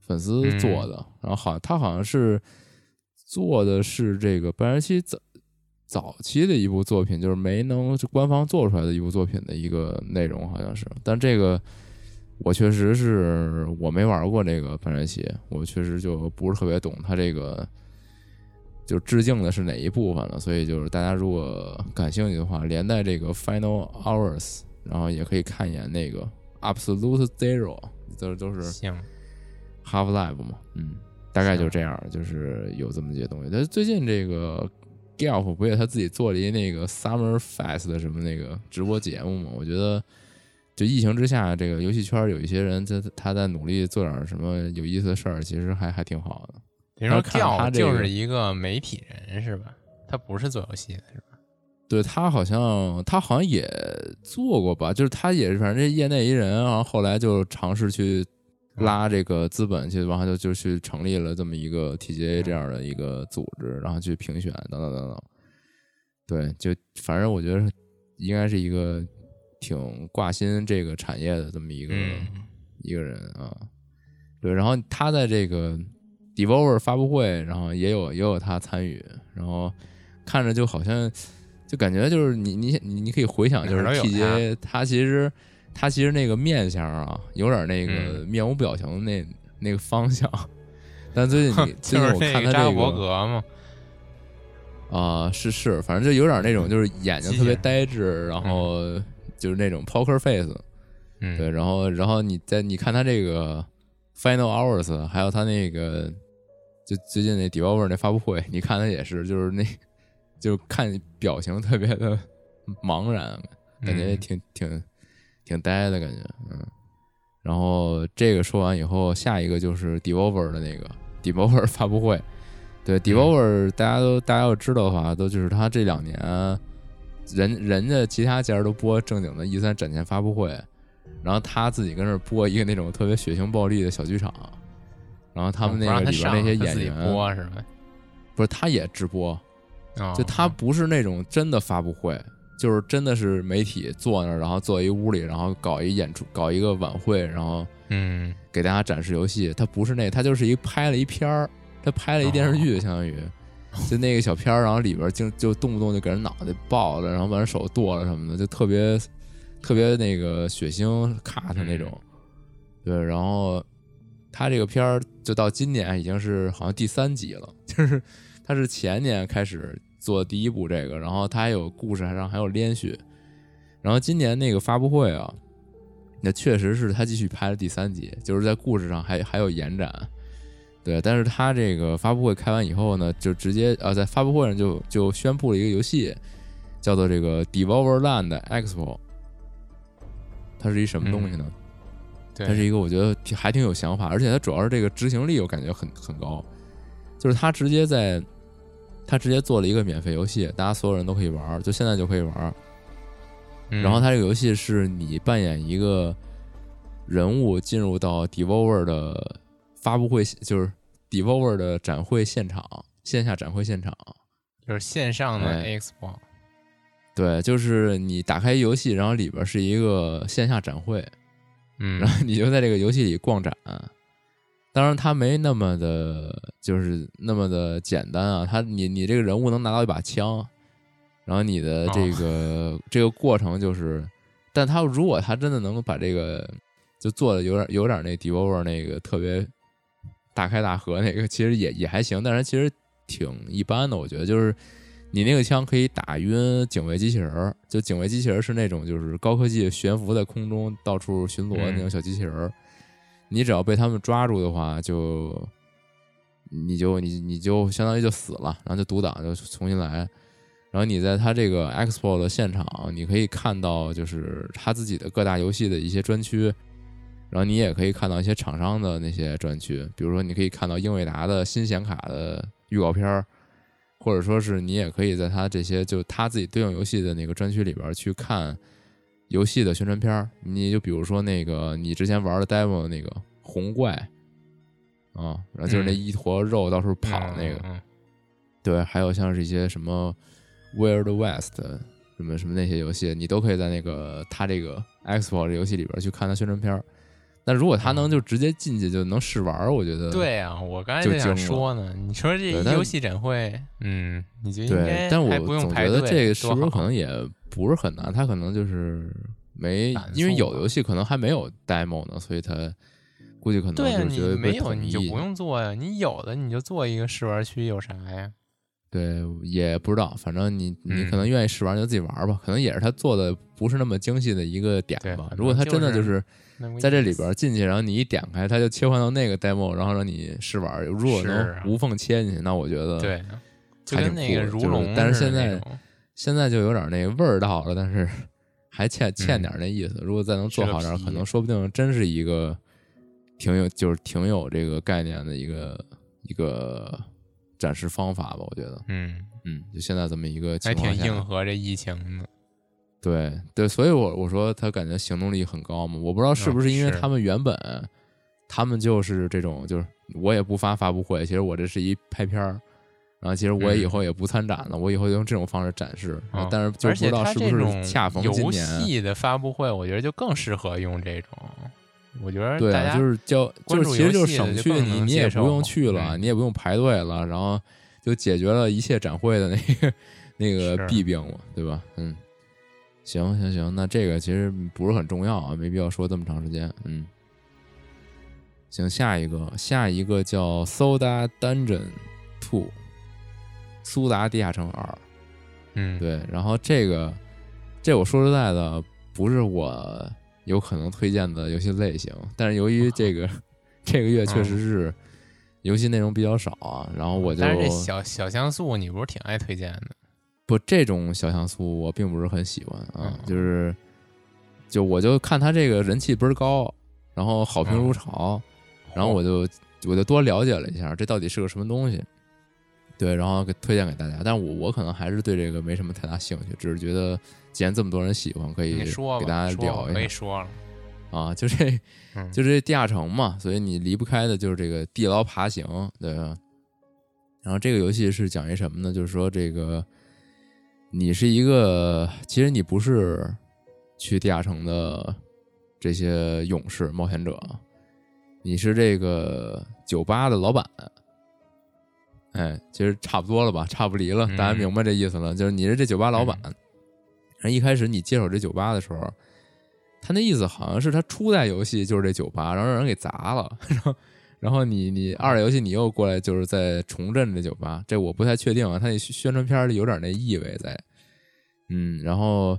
粉丝做的，然后好他好像是做的是这个半衰期早早期的一部作品，就是没能官方做出来的一部作品的一个内容，好像是。但这个我确实是我没玩过这个半衰期，我确实就不是特别懂它这个就致敬的是哪一部分了。所以就是大家如果感兴趣的话，连带这个 Final Hours，然后也可以看一眼那个 Absolute Zero，都都是行 Half Life 嘛，嗯。大概就这样，就是有这么些东西。但是最近这个 Gelf 不也他自己做了一那个 Summer Fest 的什么那个直播节目嘛？我觉得，就疫情之下，这个游戏圈有一些人他他在努力做点什么有意思的事儿，其实还还挺好的。你说 g e l f 就是一个媒体人是吧？他不是做游戏的是吧？对他好像他好像也做过吧？就是他也是反正这业内一人，然后后来就尝试去。拉这个资本去，然后就就去成立了这么一个 TGA 这样的一个组织，然后去评选等等等等。对，就反正我觉得应该是一个挺挂心这个产业的这么一个一个人啊。对，然后他在这个 Devolver 发布会，然后也有也有他参与，然后看着就好像就感觉就是你你你你可以回想，就是他其实。他其实那个面相啊，有点那个面无表情的那那个方向，但最近你 最近我看他这个吗？啊，是是，反正就有点那种，就是眼睛特别呆滞，然后就是那种 poker face，嗯，对，然后然后你在你看他这个 final hours，还有他那个就最近那 developer 那发布会，你看他也是，就是那就看表情特别的茫然，感觉挺挺。挺呆的感觉，嗯，然后这个说完以后，下一个就是 Devolver 的那个 Devolver 发布会。对 Devolver，大家都大家要知道的话，都就是他这两年，人人家其他家都播正经的 E 三展前发布会，然后他自己跟那播一个那种特别血腥暴力的小剧场，然后他们那个里边那些演员播是吗？不是，他也直播，就他不是那种真的发布会。就是真的是媒体坐那儿，然后坐一屋里，然后搞一演出，搞一个晚会，然后嗯，给大家展示游戏。他不是那，他就是一拍了一片儿，他拍了一电视剧，相当于就那个小片儿，然后里边就就动不动就给人脑袋爆了，然后把人手剁了什么的，就特别特别那个血腥 cut 那种。对，然后他这个片儿就到今年已经是好像第三集了，就是他是前年开始。做第一部这个，然后他还有故事上还有连续，然后今年那个发布会啊，那确实是他继续拍了第三集，就是在故事上还还有延展，对。但是他这个发布会开完以后呢，就直接呃在发布会上就就宣布了一个游戏，叫做这个 Devolver Land Expo，它是一什么东西呢？它是一个我觉得还挺有想法，而且它主要是这个执行力我感觉很很高，就是他直接在。他直接做了一个免费游戏，大家所有人都可以玩，就现在就可以玩。然后他这个游戏是你扮演一个人物进入到 Devolver 的发布会，就是 Devolver 的展会现场，线下展会现场，就是线上的 Xbox。对，就是你打开游戏，然后里边是一个线下展会，嗯，然后你就在这个游戏里逛展。当然，他没那么的，就是那么的简单啊。他，你，你这个人物能拿到一把枪，然后你的这个这个过程就是，但他如果他真的能把这个就做的有点有点那 Devolver 那个特别大开大合那个，其实也也还行，但是其实挺一般的。我觉得就是你那个枪可以打晕警卫机器人儿，就警卫机器人是那种就是高科技悬浮在空中到处巡逻的那种小机器人。你只要被他们抓住的话，就你就你你就相当于就死了，然后就独挡，就重新来。然后你在他这个 expo 的现场，你可以看到就是他自己的各大游戏的一些专区，然后你也可以看到一些厂商的那些专区，比如说你可以看到英伟达的新显卡的预告片儿，或者说是你也可以在他这些就他自己对应游戏的那个专区里边去看。游戏的宣传片儿，你就比如说那个你之前玩的 demo 那个红怪啊，然后就是那一坨肉到处跑那个，对，还有像是一些什么 Weird West 什么什么那些游戏，你都可以在那个他这个 Xbox 游戏里边去看他宣传片儿。那如果他能就直接进去就能试玩，我觉得对啊，我刚才就想说呢。你说这游戏展会，嗯，你觉得对？但我总觉得这个是不是可能也不是很难？他可能就是没，因为有游戏可能还没有 demo 呢，所以他估计可能就是觉得没有你就不用做呀，你有的你就做一个试玩区，有啥呀？对，也不知道，反正你你可能愿意试玩就自己玩吧，可能也是他做的不是那么精细的一个点吧。如果他真的就是。在这里边进去，然后你一点开，他就切换到那个 demo，然后让你试玩。如果能无缝切进去，那我觉得对，就跟那个如龙。但是现在现在就有点那个味儿到了，但是 还欠欠点那意思。如果再能做好点，可能说不定真是一个挺有就是挺有这个概念的一个一个展示方法吧。我觉得，嗯嗯，就现在这么一个情况还挺应和这疫情的。对对，所以我我说他感觉行动力很高嘛，我不知道是不是因为他们原本他们就是这种，就是我也不发发布会，其实我这是一拍片儿，然后其实我以后也不参展了，我以后用这种方式展示，但是就不知道是不是恰逢今年游戏的发布会，我觉得就更适合用这种，我觉得对，就是叫就是其实就是省去你你也不用去了，你也不用排队了，然后就解决了一切展会的那个那个弊病嘛，对吧？嗯。行行行，那这个其实不是很重要啊，没必要说这么长时间。嗯，行，下一个，下一个叫《Soda Dungeon Two》，苏达地下城二。嗯，对。然后这个，这我说实在的，不是我有可能推荐的游戏类型。但是由于这个这个月确实是游戏内容比较少啊，然后我就但是这小小像素，你不是挺爱推荐的？不，这种小像素我并不是很喜欢啊，就是，就我就看他这个人气倍儿高，然后好评如潮，然后我就我就多了解了一下，这到底是个什么东西，对，然后给推荐给大家。但我我可能还是对这个没什么太大兴趣，只是觉得既然这么多人喜欢，可以给大家聊一下。可以说了啊，就这就这地下城嘛，所以你离不开的就是这个地牢爬行，对吧？然后这个游戏是讲一什么呢？就是说这个。你是一个，其实你不是去地下城的这些勇士冒险者，你是这个酒吧的老板。哎，其实差不多了吧，差不离了，大家明白这意思了。就是你是这酒吧老板。然后一开始你接手这酒吧的时候，他那意思好像是他初代游戏就是这酒吧，然后让人给砸了，然后。然后你你二代游戏你又过来就是在重振这酒吧，这我不太确定啊。他那宣传片里有点那意味在，嗯，然后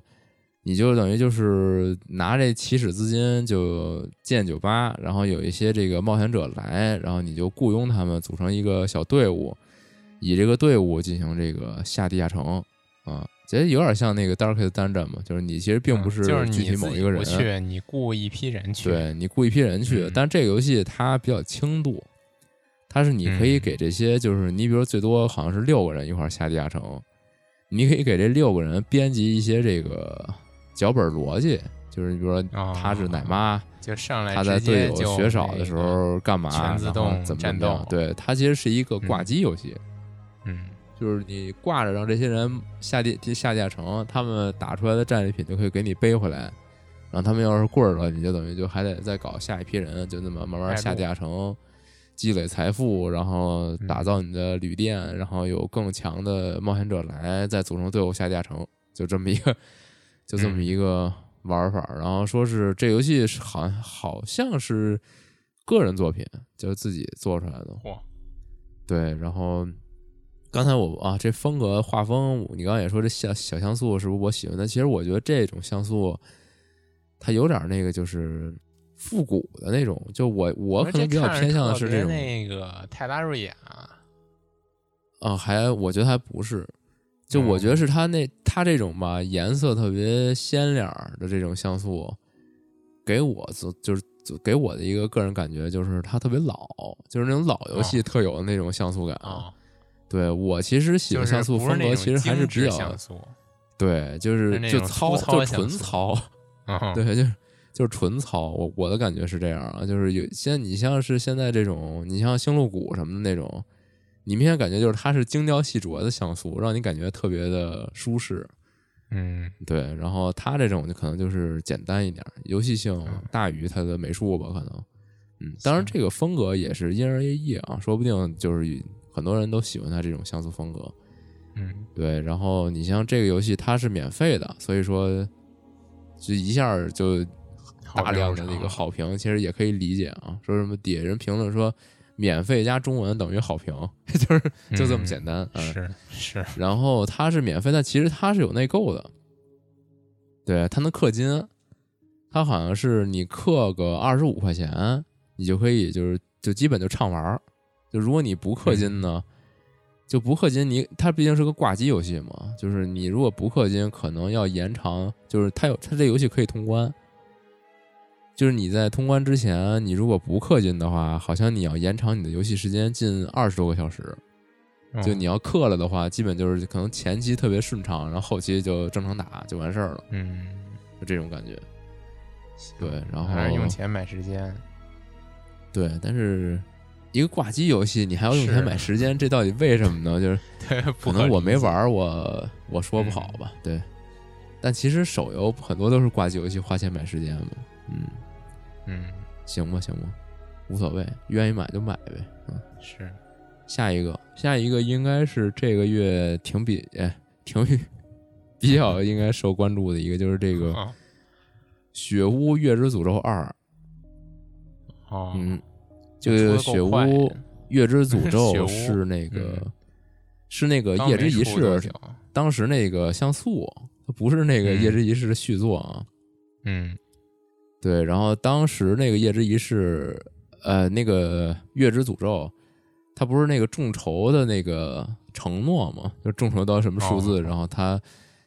你就等于就是拿这起始资金就建酒吧，然后有一些这个冒险者来，然后你就雇佣他们组成一个小队伍，以这个队伍进行这个下地下城啊。其实有点像那个 Darkest Dungeon 嘛，就是你其实并不是具体某一个人去，你雇一批人去，对你雇一批人去。但这个游戏它比较轻度，它是你可以给这些，就是你比如最多好像是六个人一块下地下城，你可以给这六个人编辑一些这个脚本逻辑，就是你比如说他是奶妈，就上来他在队友血少的时候干嘛，全自动怎么战斗？对，它其实是一个挂机游戏，嗯。就是你挂着让这些人下地下地下城，他们打出来的战利品就可以给你背回来。然后他们要是棍儿了，你就等于就还得再搞下一批人，就那么慢慢下地下城，积累财富，然后打造你的旅店，然后有更强的冒险者来，再组成队伍下地下城，就这么一个，就这么一个玩法。然后说是这游戏是好像好像是个人作品，就是自己做出来的。嚯！对，然后。刚才我啊，这风格画风，你刚刚也说这小小像素是不是我喜欢的？其实我觉得这种像素，它有点那个就是复古的那种。就我我可能比较偏向的是这种那个泰拉瑞亚。啊，还我觉得还不是，就我觉得是它那它这种吧，颜色特别鲜亮的这种像素，给我就就是给我的一个个人感觉就是它特别老，就是那种老游戏特有的那种像素感啊。对我其实喜欢像素风格，其实还是比较对，就是就糙，就纯糙，对，就是 就是纯糙。我我的感觉是这样啊，就是有现在你像是现在这种，你像星露谷什么的那种，你明显感觉就是它是精雕细琢的像素，让你感觉特别的舒适。嗯，对，然后它这种就可能就是简单一点，游戏性大于它的美术吧，可能。嗯，当然这个风格也是因人而异啊，说不定就是很多人都喜欢它这种像素风格。嗯，对。然后你像这个游戏，它是免费的，所以说就一下就大量的那个好评，其实也可以理解啊。说什么底下人评论说免费加中文等于好评，就是就这么简单。是是。然后它是免费，但其实它是有内购的，对，它能氪金，它好像是你氪个二十五块钱。你就可以就是就基本就畅玩儿，就如果你不氪金呢，就不氪金，你它毕竟是个挂机游戏嘛，就是你如果不氪金，可能要延长，就是它有它这游戏可以通关，就是你在通关之前，你如果不氪金的话，好像你要延长你的游戏时间近二十多个小时，就你要氪了的话，基本就是可能前期特别顺畅，然后后期就正常打就完事儿了，嗯，就这种感觉，对，然后还是用钱买时间。对，但是一个挂机游戏，你还要用钱买时间，这到底为什么呢？就是 可能我没玩，我我说不好吧。对，但其实手游很多都是挂机游戏，花钱买时间嘛。嗯嗯，行吧，行吧，无所谓，愿意买就买呗。嗯，是。下一个，下一个应该是这个月挺比哎挺比较应该受关注的一个，就是这个《雪屋月之诅咒二》。嗯，这个《雪屋月之诅 咒》是那个是那个《夜之仪式》，当时那个像素，它不是那个《夜之仪式》的续作啊。嗯，对。然后当时那个《夜之仪式》，呃，那个《月之诅咒》，它不是那个众筹的那个承诺嘛？就众筹到什么数字，然后他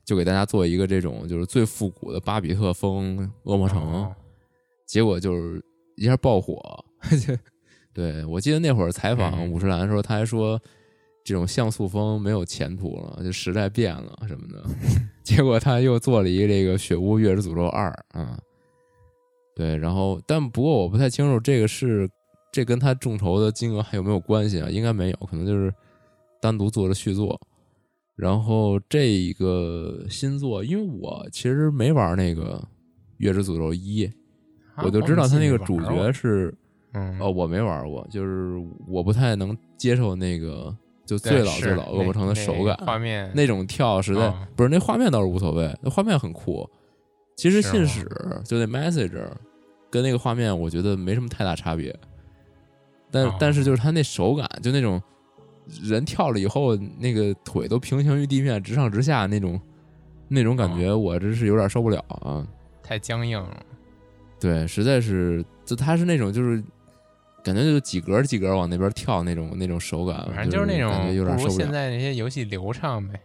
就给大家做一个这种就是最复古的巴比特风恶魔城，结果就是。一下爆火，对我记得那会儿采访五十岚的时候，他还说这种像素风没有前途了，就时代变了什么的。结果他又做了一个这个《雪屋月之诅咒二》啊，对，然后但不过我不太清楚这个是这跟他众筹的金额还有没有关系啊？应该没有，可能就是单独做了续作。然后这一个新作，因为我其实没玩那个《月之诅咒一》。我就知道他那个主角是，哦，我没玩过，就是我不太能接受那个就最老最老恶魔城的手感，画面那种跳实在不是那画面倒是无所谓，那画面很酷。其实信使就那 message 跟那个画面我觉得没什么太大差别，但但是就是他那手感，就那种人跳了以后那个腿都平行于地面，直上直下那种那种感觉，我真是有点受不了啊，太僵硬了。对，实在是，就他是那种，就是感觉就几格几格往那边跳那种那种手感，反正就是那种有点受不了。现在那些游戏流畅呗，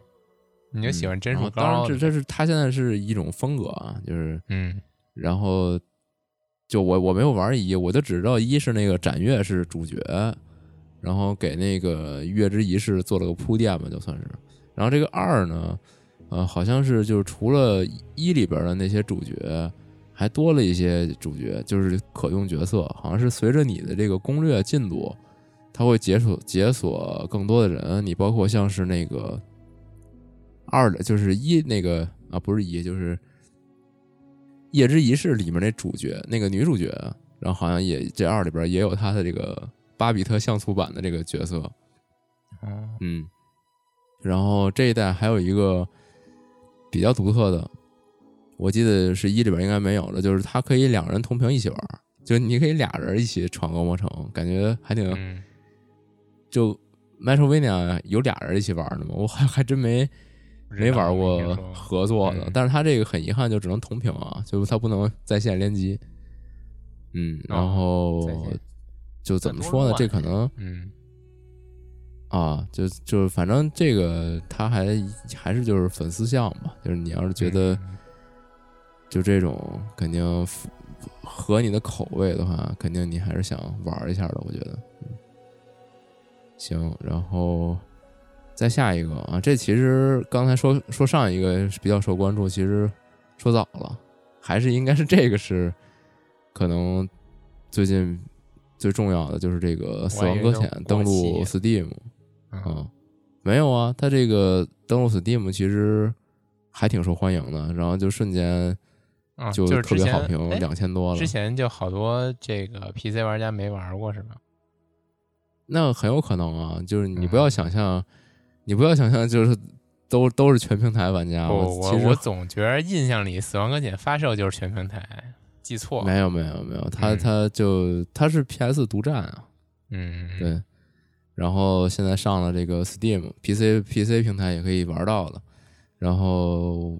你就喜欢帧数高。当然，这这是他现在是一种风格啊，就是嗯，然后就我我没有玩一，我就只知道一是那个斩月是主角，然后给那个月之仪式做了个铺垫吧，就算是。然后这个二呢，呃，好像是就是除了一里边的那些主角。还多了一些主角，就是可用角色，好像是随着你的这个攻略进度，它会解锁解锁更多的人。你包括像是那个二的，就是一那个啊，不是一，就是夜之仪式里面那主角，那个女主角，然后好像也这二里边也有她的这个巴比特像素版的这个角色。哦，嗯，然后这一代还有一个比较独特的。我记得是一里边应该没有的，就是它可以两人同屏一起玩，就你可以俩人一起闯恶魔城，感觉还挺。就 Metrovania 有俩人一起玩的吗？我还还真没没玩过合作的，但是它这个很遗憾，就只能同屏啊，就是它不能在线联机。嗯，然后就怎么说呢？这可能嗯啊，就就反正这个他还还是就是粉丝向吧，就是你要是觉得。就这种肯定合你的口味的话，肯定你还是想玩一下的。我觉得，行，然后再下一个啊，这其实刚才说说上一个比较受关注，其实说早了，还是应该是这个是可能最近最重要的，就是这个《死亡搁浅》登陆 Steam 啊，没有啊，它这个登陆 Steam 其实。还挺受欢迎的，然后就瞬间就特别好评，两千多了。之前就好多这个 PC 玩家没玩过是吧？那很有可能啊，就是你不要想象，你不要想象，就是都都是全平台玩家。我我我总觉得印象里《死亡搁浅》发售就是全平台，记错了。没有没有没有，他他就他是 PS 独占啊。嗯，对。然后现在上了这个 Steam，PC PC 平台也可以玩到了。然后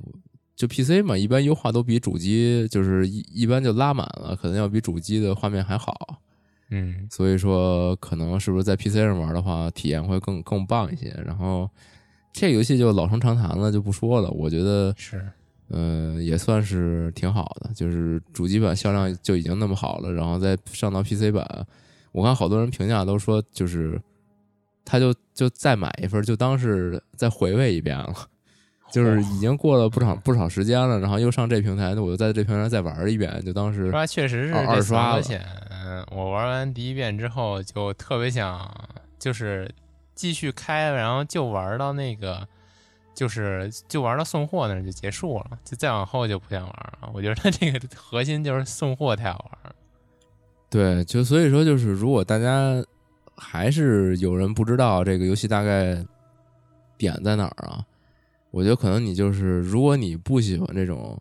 就 PC 嘛，一般优化都比主机就是一一般就拉满了，可能要比主机的画面还好。嗯，所以说可能是不是在 PC 上玩的话，体验会更更棒一些。然后这个游戏就老生常谈了，就不说了。我觉得是，嗯，也算是挺好的。就是主机版销量就已经那么好了，然后再上到 PC 版，我看好多人评价都说，就是他就就再买一份，就当是再回味一遍了。就是已经过了不少不少时间了，然后又上这平台，那我就在这平台再玩一遍，就当时确实是二刷了。我玩完第一遍之后，就特别想，就是继续开，然后就玩到那个，就是就玩到送货那就结束了，就再往后就不想玩了。我觉得它这个核心就是送货太好玩。对，就所以说，就是如果大家还是有人不知道这个游戏大概点在哪儿啊，我觉得可能你就是，如果你不喜欢这种，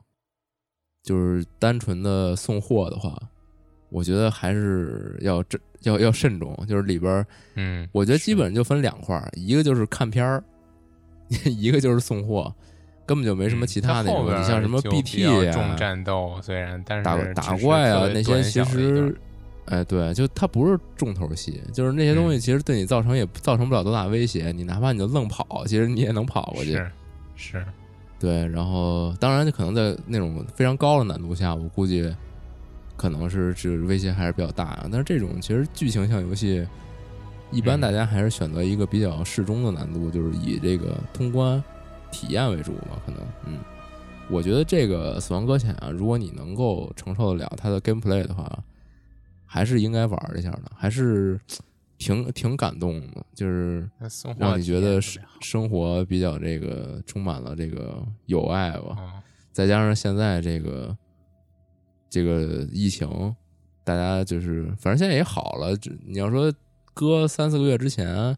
就是单纯的送货的话。我觉得还是要这要要慎重，就是里边嗯，我觉得基本上就分两块儿，一个就是看片儿，一个就是送货，根本就没什么其他的。你像什么 BT 啊，重战斗虽然，但是打打怪啊那些其实，哎，对，就它不是重头戏，就是那些东西其实对你造成也造成不了多大威胁。你哪怕你就愣跑，其实你也能跑过去。是是，对。然后当然，可能在那种非常高的难度下，我估计。可能是这威胁还是比较大啊，但是这种其实剧情向游戏，一般大家还是选择一个比较适中的难度，就是以这个通关体验为主嘛。可能，嗯，我觉得这个《死亡搁浅》啊，如果你能够承受得了它的 gameplay 的话，还是应该玩一下的，还是挺挺感动的，就是让你觉得生生活比较这个充满了这个友爱吧。再加上现在这个。这个疫情，大家就是反正现在也好了。你要说搁三四个月之前，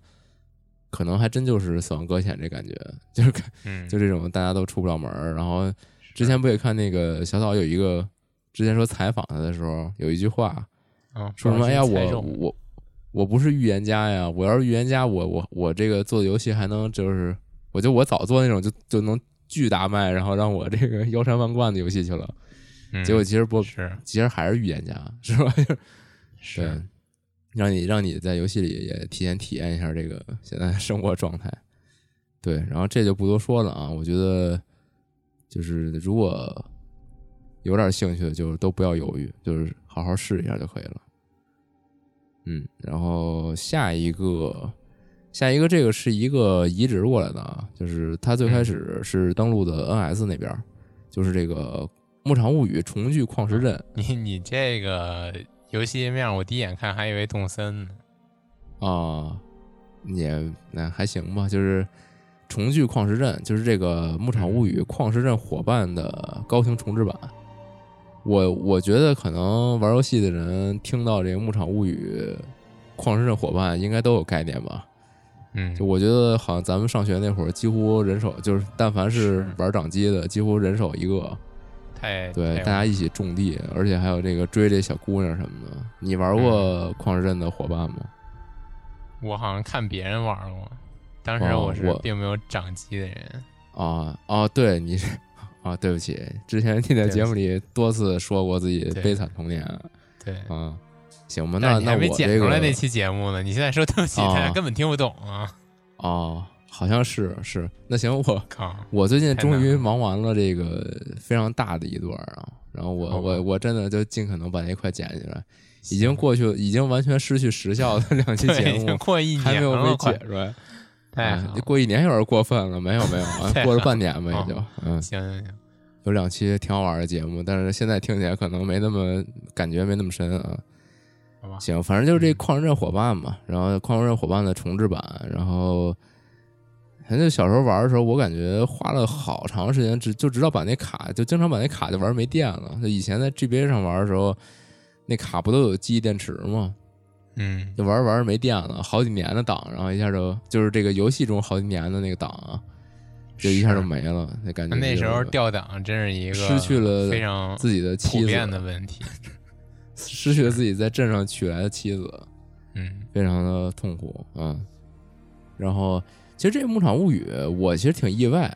可能还真就是死亡搁浅这感觉，就是 就这种大家都出不了门然后之前不也看那个小草有一个之前说采访他的时候有一句话，说什么？哎呀，我我我不是预言家呀！我要是预言家，我我我这个做的游戏还能就是，我觉得我早做那种就就能巨大卖，然后让我这个腰缠万贯的游戏去了。结果其实不是，其实还是预言家，是吧？是，让你让你在游戏里也提前体验一下这个现在生活状态。对，然后这就不多说了啊。我觉得就是如果有点兴趣的，就都不要犹豫，就是好好试一下就可以了。嗯，然后下一个，下一个这个是一个移植过来的啊，就是它最开始是登录的 NS 那边，就是这个。《牧场物语》重聚矿石镇，你你这个游戏页面，我第一眼看还以为动森呢。啊，也那还行吧，就是重聚矿石镇，就是这个《牧场物语》矿石镇伙伴的高清重置版。我我觉得可能玩游戏的人听到这个《牧场物语》矿石镇伙伴，应该都有概念吧？嗯，就我觉得好像咱们上学那会儿，几乎人手就是，但凡是玩掌机的，几乎人手一个。太对，大家一起种地，而且还有这个追这小姑娘什么的。你玩过矿石镇的伙伴吗？我好像看别人玩过，当时我是并没有掌机的人。啊哦，对，你是啊，对不起，之前你在节目里多次说过自己悲惨童年。对，啊，行吧，那那我这个那期节目呢？你现在说对不起，大家根本听不懂啊。哦。好像是是，那行我我最近终于忙完了这个非常大的一段啊，然后我我我真的就尽可能把那块剪起来，已经过去已经完全失去时效的 两期节目，过一年还没有被剪出来，哎，过一年有点过分了，没有没有，过了半年吧也就，嗯，行行行，有两期挺好玩的节目，但是现在听起来可能没那么感觉没那么深啊，行，反正就是这矿石镇伙伴嘛，然后矿石镇伙伴的重置版，然后。反正小时候玩的时候，我感觉花了好长时间，直就直到把那卡，就经常把那卡就玩没电了。就以前在 GBA 上玩的时候，那卡不都有记忆电池吗？嗯，就玩着玩着没电了，好几年的档，然后一下就就是这个游戏中好几年的那个档啊，就一下就没了。那感觉那时候掉档真是一个失去了非常自己的妻子的问题，失去了自己在镇上娶来的妻子，嗯，非常的痛苦啊。然后。其实这个《牧场物语》，我其实挺意外，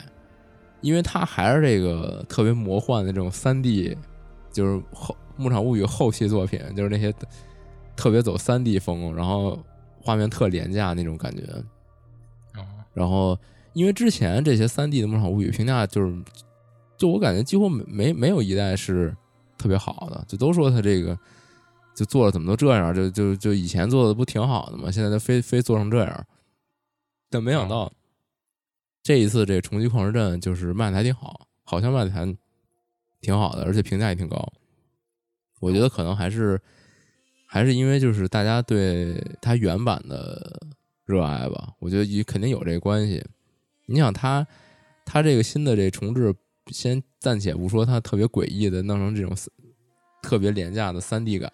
因为它还是这个特别魔幻的这种三 D，就是后《牧场物语》后期作品，就是那些特别走三 D 风，然后画面特廉价那种感觉。然后，因为之前这些三 D 的《牧场物语》评价就是，就我感觉几乎没没没有一代是特别好的，就都说它这个就做的怎么都这样，就就就以前做的不挺好的吗？现在就非非做成这样。但没想到，这一次这个重击矿石镇就是卖的还挺好，好像卖的还挺好的，而且评价也挺高。我觉得可能还是还是因为就是大家对它原版的热爱吧。我觉得也肯定有这个关系。你想，它它这个新的这重置，先暂且不说它特别诡异的弄成这种特别廉价的三 D 感，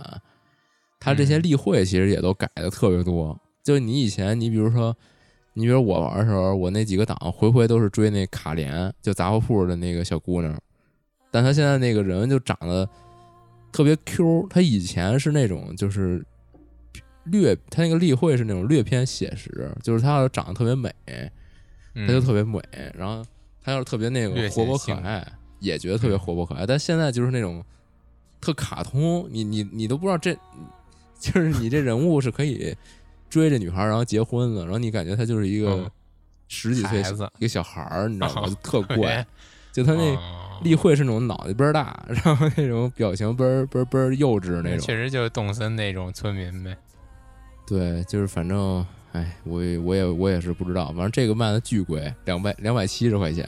它这些例会其实也都改的特别多。就你以前，你比如说。你比如我玩的时候，我那几个档回回都是追那卡莲，就杂货铺的那个小姑娘，但她现在那个人就长得特别 Q。他以前是那种就是略，他那个例会是那种略偏写实，就是他要是长得特别美，他就特别美。然后他要是特别那个活泼可爱，也觉得特别活泼可爱。但现在就是那种特卡通，你你你都不知道这 就是你这人物是可以。追这女孩，然后结婚了，然后你感觉他就是一个十几岁一个小孩儿，你知道吗？就特怪，就他那例会是那种脑袋倍儿大，然后那种表情倍儿倍儿倍儿幼稚那种，确实就是动森那种村民呗。对，就是反正，哎，我我也我也是不知道，反正这个卖的巨贵，两百两百七十块钱，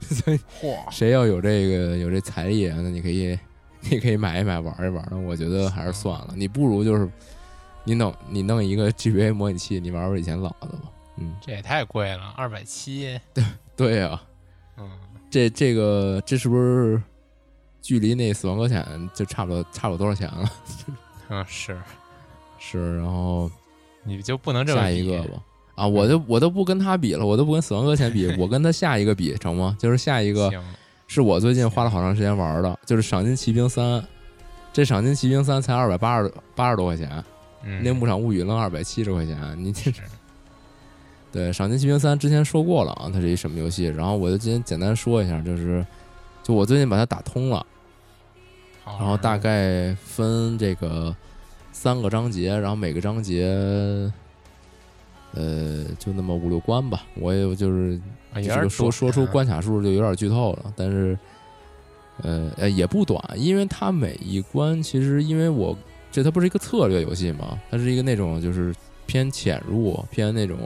所以 谁要有这个有这财力，那你可以 你可以买一买玩一玩。那我觉得还是算了，你不如就是。你弄你弄一个 GBA 模拟器，你玩玩以前老的吧。嗯，这也太贵了，二百七。对对呀，嗯，这这个这是不是距离那死亡搁浅就差不多差不多多少钱了？嗯，是是，然后你就不能这么下一个吧？啊，我就我都不跟他比了，我都不跟死亡搁浅比，我跟他下一个比成吗？就是下一个是我最近花了好长时间玩的，就是赏金骑兵三。这赏金骑兵三才二百八十八十多块钱。那牧场物语扔二百七十块钱，你这对《赏金骑兵三》之前说过了啊，它是一什么游戏？然后我就今天简单说一下，就是就我最近把它打通了，然后大概分这个三个章节，然后每个章节呃就那么五六关吧。我也就是这个说说出关卡数就有点剧透了，但是呃呃也不短，因为它每一关其实因为我。这它不是一个策略游戏嘛？它是一个那种就是偏潜入、偏那种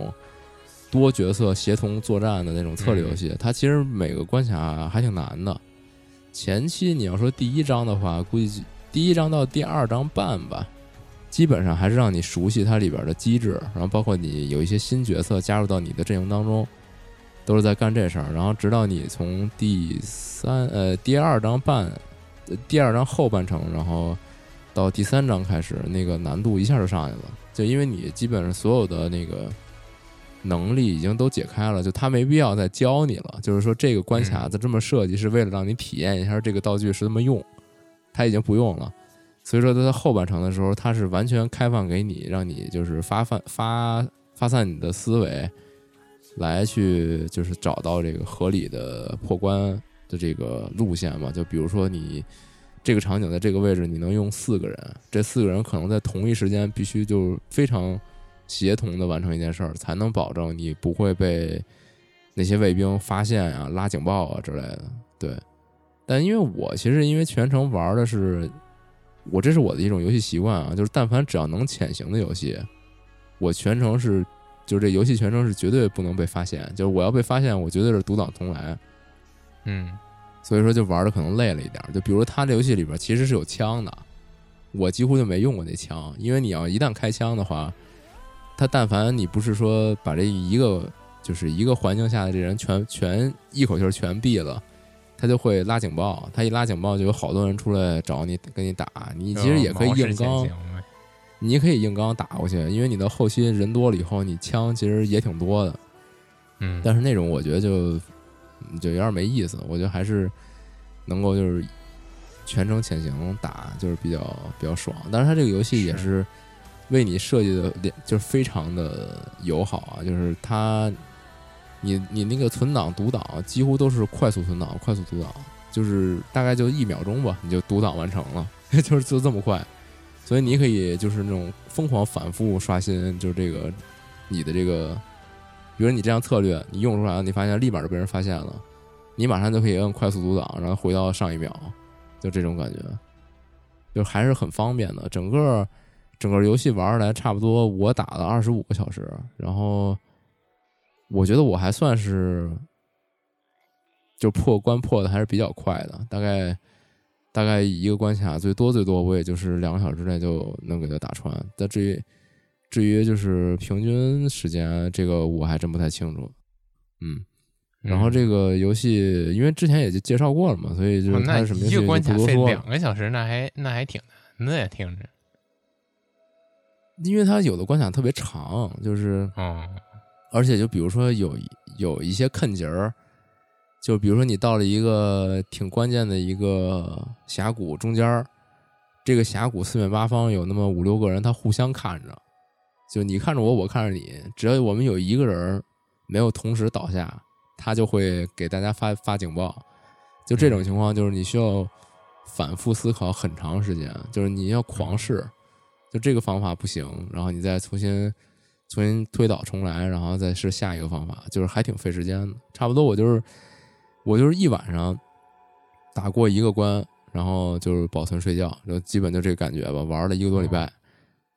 多角色协同作战的那种策略游戏。它其实每个关卡还挺难的。前期你要说第一章的话，估计第一章到第二章半吧，基本上还是让你熟悉它里边的机制，然后包括你有一些新角色加入到你的阵营当中，都是在干这事儿。然后直到你从第三呃第二章半第二章后半程，然后。到第三章开始，那个难度一下就上去了，就因为你基本上所有的那个能力已经都解开了，就他没必要再教你了。就是说，这个关卡它这么设计是为了让你体验一下这个道具是怎么用，他已经不用了。所以说，他在后半程的时候，他是完全开放给你，让你就是发散发发散你的思维，来去就是找到这个合理的破关的这个路线嘛。就比如说你。这个场景在这个位置，你能用四个人，这四个人可能在同一时间必须就非常协同的完成一件事儿，才能保证你不会被那些卫兵发现啊、拉警报啊之类的。对，但因为我其实因为全程玩的是我这是我的一种游戏习惯啊，就是但凡只要能潜行的游戏，我全程是就是这游戏全程是绝对不能被发现，就是我要被发现，我绝对是独挡重来。嗯。所以说就玩的可能累了一点，就比如他这游戏里边其实是有枪的，我几乎就没用过那枪，因为你要一旦开枪的话，他但凡你不是说把这一个就是一个环境下的这人全全一口气全毙了，他就会拉警报，他一拉警报就有好多人出来找你跟你打，你其实也可以硬刚，你可以硬刚打过去，因为你到后期人多了以后，你枪其实也挺多的，嗯，但是那种我觉得就就有点没意思，我觉得还是能够就是全程潜行打就是比较比较爽，但是它这个游戏也是为你设计的，就是非常的友好啊，就是它。你你那个存档读档几乎都是快速存档、快速读档，就是大概就一秒钟吧，你就读档完成了，就是就这么快。所以你可以就是那种疯狂反复刷新，就是这个你的这个，比如你这样策略你用出来了，你发现立马就被人发现了，你马上就可以摁快速读档，然后回到上一秒，就这种感觉，就还是很方便的。整个整个游戏玩下来，差不多我打了二十五个小时，然后。我觉得我还算是，就破关破的还是比较快的，大概大概一个关卡最多最多我也就是两个小时之内就能给它打穿。但至于至于就是平均时间，这个我还真不太清楚。嗯，然后这个游戏因为之前也就介绍过了嘛，所以就是它什么一个关卡费两个小时，那还那还挺难的呀，听着。因为它有的关卡特别长，就是嗯。而且就比如说有有一些坑节儿，就比如说你到了一个挺关键的一个峡谷中间儿，这个峡谷四面八方有那么五六个人，他互相看着，就你看着我，我看着你，只要我们有一个人没有同时倒下，他就会给大家发发警报。就这种情况，就是你需要反复思考很长时间，就是你要狂试，就这个方法不行，然后你再重新。重新推倒重来，然后再试下一个方法，就是还挺费时间的。差不多我就是我就是一晚上打过一个关，然后就是保存睡觉，就基本就这个感觉吧。玩了一个多礼拜，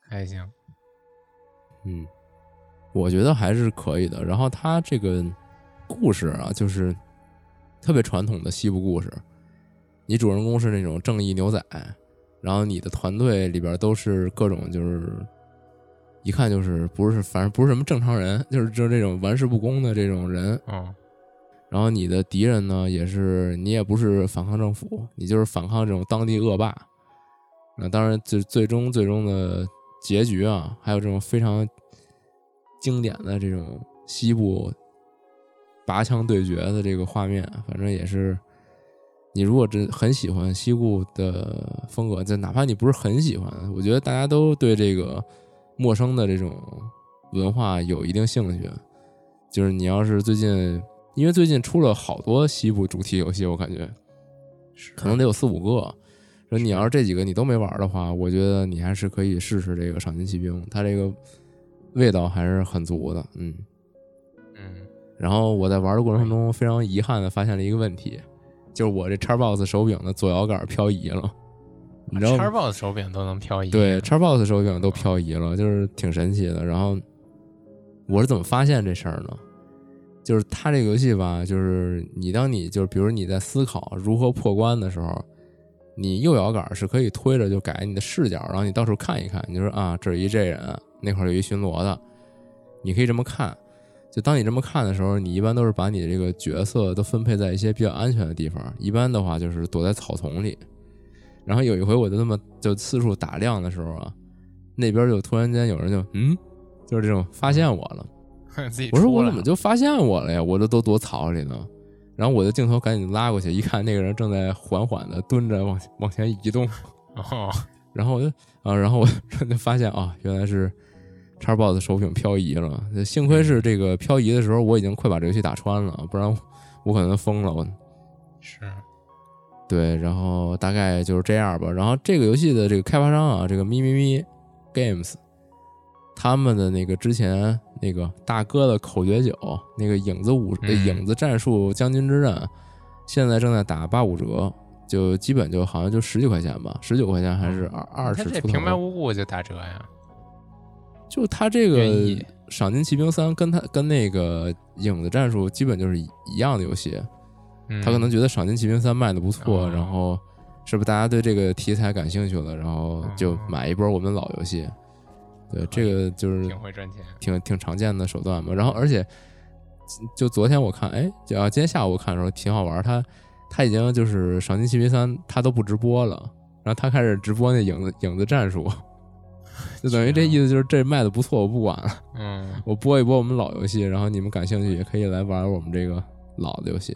还行。嗯，我觉得还是可以的。然后他这个故事啊，就是特别传统的西部故事。你主人公是那种正义牛仔，然后你的团队里边都是各种就是。一看就是不是，反正不是什么正常人，就是就是这种玩世不恭的这种人。嗯，然后你的敌人呢，也是你也不是反抗政府，你就是反抗这种当地恶霸。那当然，最最终最终的结局啊，还有这种非常经典的这种西部拔枪对决的这个画面，反正也是你如果真很喜欢西部的风格，就哪怕你不是很喜欢，我觉得大家都对这个。陌生的这种文化有一定兴趣，就是你要是最近，因为最近出了好多西部主题游戏，我感觉可能得有四五个。说你要是这几个你都没玩的话，我觉得你还是可以试试这个《赏金骑兵》，它这个味道还是很足的。嗯嗯。然后我在玩的过程中，非常遗憾的发现了一个问题，就是我这叉 box 手柄的左摇杆漂移了。你知道叉 box 手柄都能漂移，对，叉 box 手柄都漂移了，就是挺神奇的。然后我是怎么发现这事儿呢？就是它这个游戏吧，就是你当你就是比如你在思考如何破关的时候，你右摇杆是可以推着就改你的视角，然后你到处看一看，你就说啊，这是一这人，那块有一巡逻的，你可以这么看。就当你这么看的时候，你一般都是把你这个角色都分配在一些比较安全的地方，一般的话就是躲在草丛里。然后有一回，我就那么就四处打量的时候啊，那边就突然间有人就嗯，就是这种发现我了。我说我怎么就发现我了呀？我这都躲草里呢。然后我的镜头赶紧拉过去，一看那个人正在缓缓的蹲着往往前移动。然后我就啊，然后我 就发现啊，原来是叉 boss 手柄漂移了。幸亏是这个漂移的时候，我已经快把这游戏打穿了，不然我可能疯了。我是。对，然后大概就是这样吧。然后这个游戏的这个开发商啊，这个咪咪咪 Games，他们的那个之前那个大哥的口诀九，那个影子武影子战术将军之刃，现在正在打八五折，就基本就好像就十几块钱吧，十九块钱还是二二十出头。平白无故就打折呀？就他这个《赏金骑兵三》跟他跟那个影子战术基本就是一样的游戏。他可能觉得《赏金骑兵三》卖的不错，然后是不是大家对这个题材感兴趣了，然后就买一波我们老游戏。对，这个就是挺会赚钱，挺挺常见的手段嘛。然后，而且就昨天我看，哎，就今天下午我看的时候挺好玩。他他已经就是赏金骑兵三，他都不直播了，然后他开始直播那影子影子战术，就等于这意思就是这卖的不错，我不管了。嗯，我播一播我们老游戏，然后你们感兴趣也可以来玩我们这个老的游戏。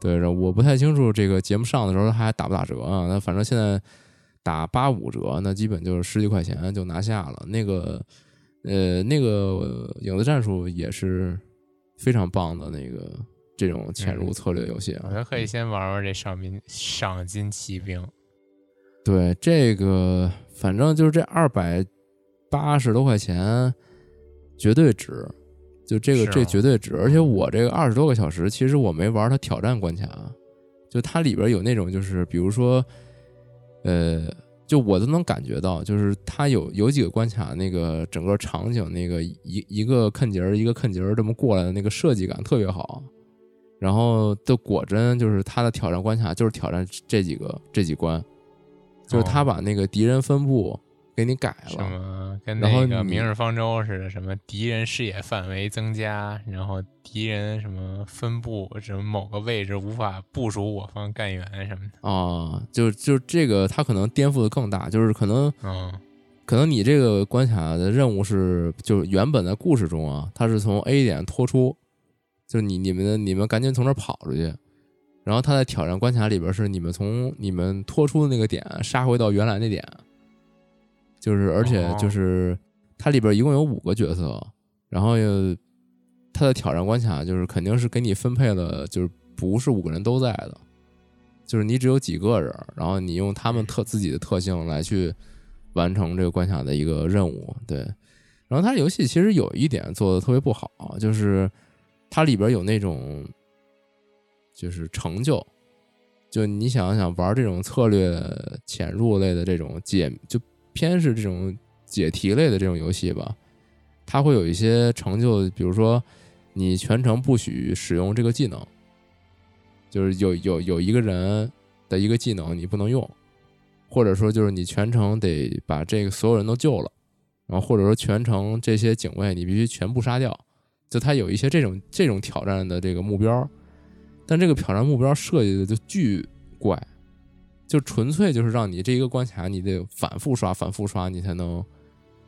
对，然后我不太清楚这个节目上的时候还打不打折啊？那反正现在打八五折，那基本就是十几块钱就拿下了。那个呃，那个影子战术也是非常棒的那个这种潜入策略游戏啊。我觉得可以先玩玩这赏金赏金骑兵。对，这个反正就是这二百八十多块钱绝对值。就这个，这绝对值，而且我这个二十多个小时，其实我没玩它挑战关卡，就它里边有那种，就是比如说，呃，就我都能感觉到，就是它有有几个关卡，那个整个场景那个一一个坑节儿一个坑节儿这么过来的那个设计感特别好，然后的果真就是它的挑战关卡就是挑战这几个这几关，就是他把那个敌人分布。给你改了，什么跟那个《明日方舟》似的，什么敌人视野范围增加，然后敌人什么分布，什么某个位置无法部署我方干员什么的啊，就就这个，他可能颠覆的更大，就是可能，嗯，可能你这个关卡的任务是，就是原本在故事中啊，它是从 A 点拖出，就是你你们你们赶紧从这跑出去，然后他在挑战关卡里边是你们从你们拖出的那个点杀回到原来那点。就是，而且就是，它里边一共有五个角色，然后它的挑战关卡就是肯定是给你分配了，就是不是五个人都在的，就是你只有几个人，然后你用他们特自己的特性来去完成这个关卡的一个任务。对，然后它游戏其实有一点做的特别不好，就是它里边有那种就是成就，就你想想玩这种策略潜入类的这种解就。偏是这种解题类的这种游戏吧，它会有一些成就，比如说你全程不许使用这个技能，就是有有有一个人的一个技能你不能用，或者说就是你全程得把这个所有人都救了，然后或者说全程这些警卫你必须全部杀掉，就它有一些这种这种挑战的这个目标，但这个挑战目标设计的就巨怪。就纯粹就是让你这一个关卡，你得反复刷、反复刷，你才能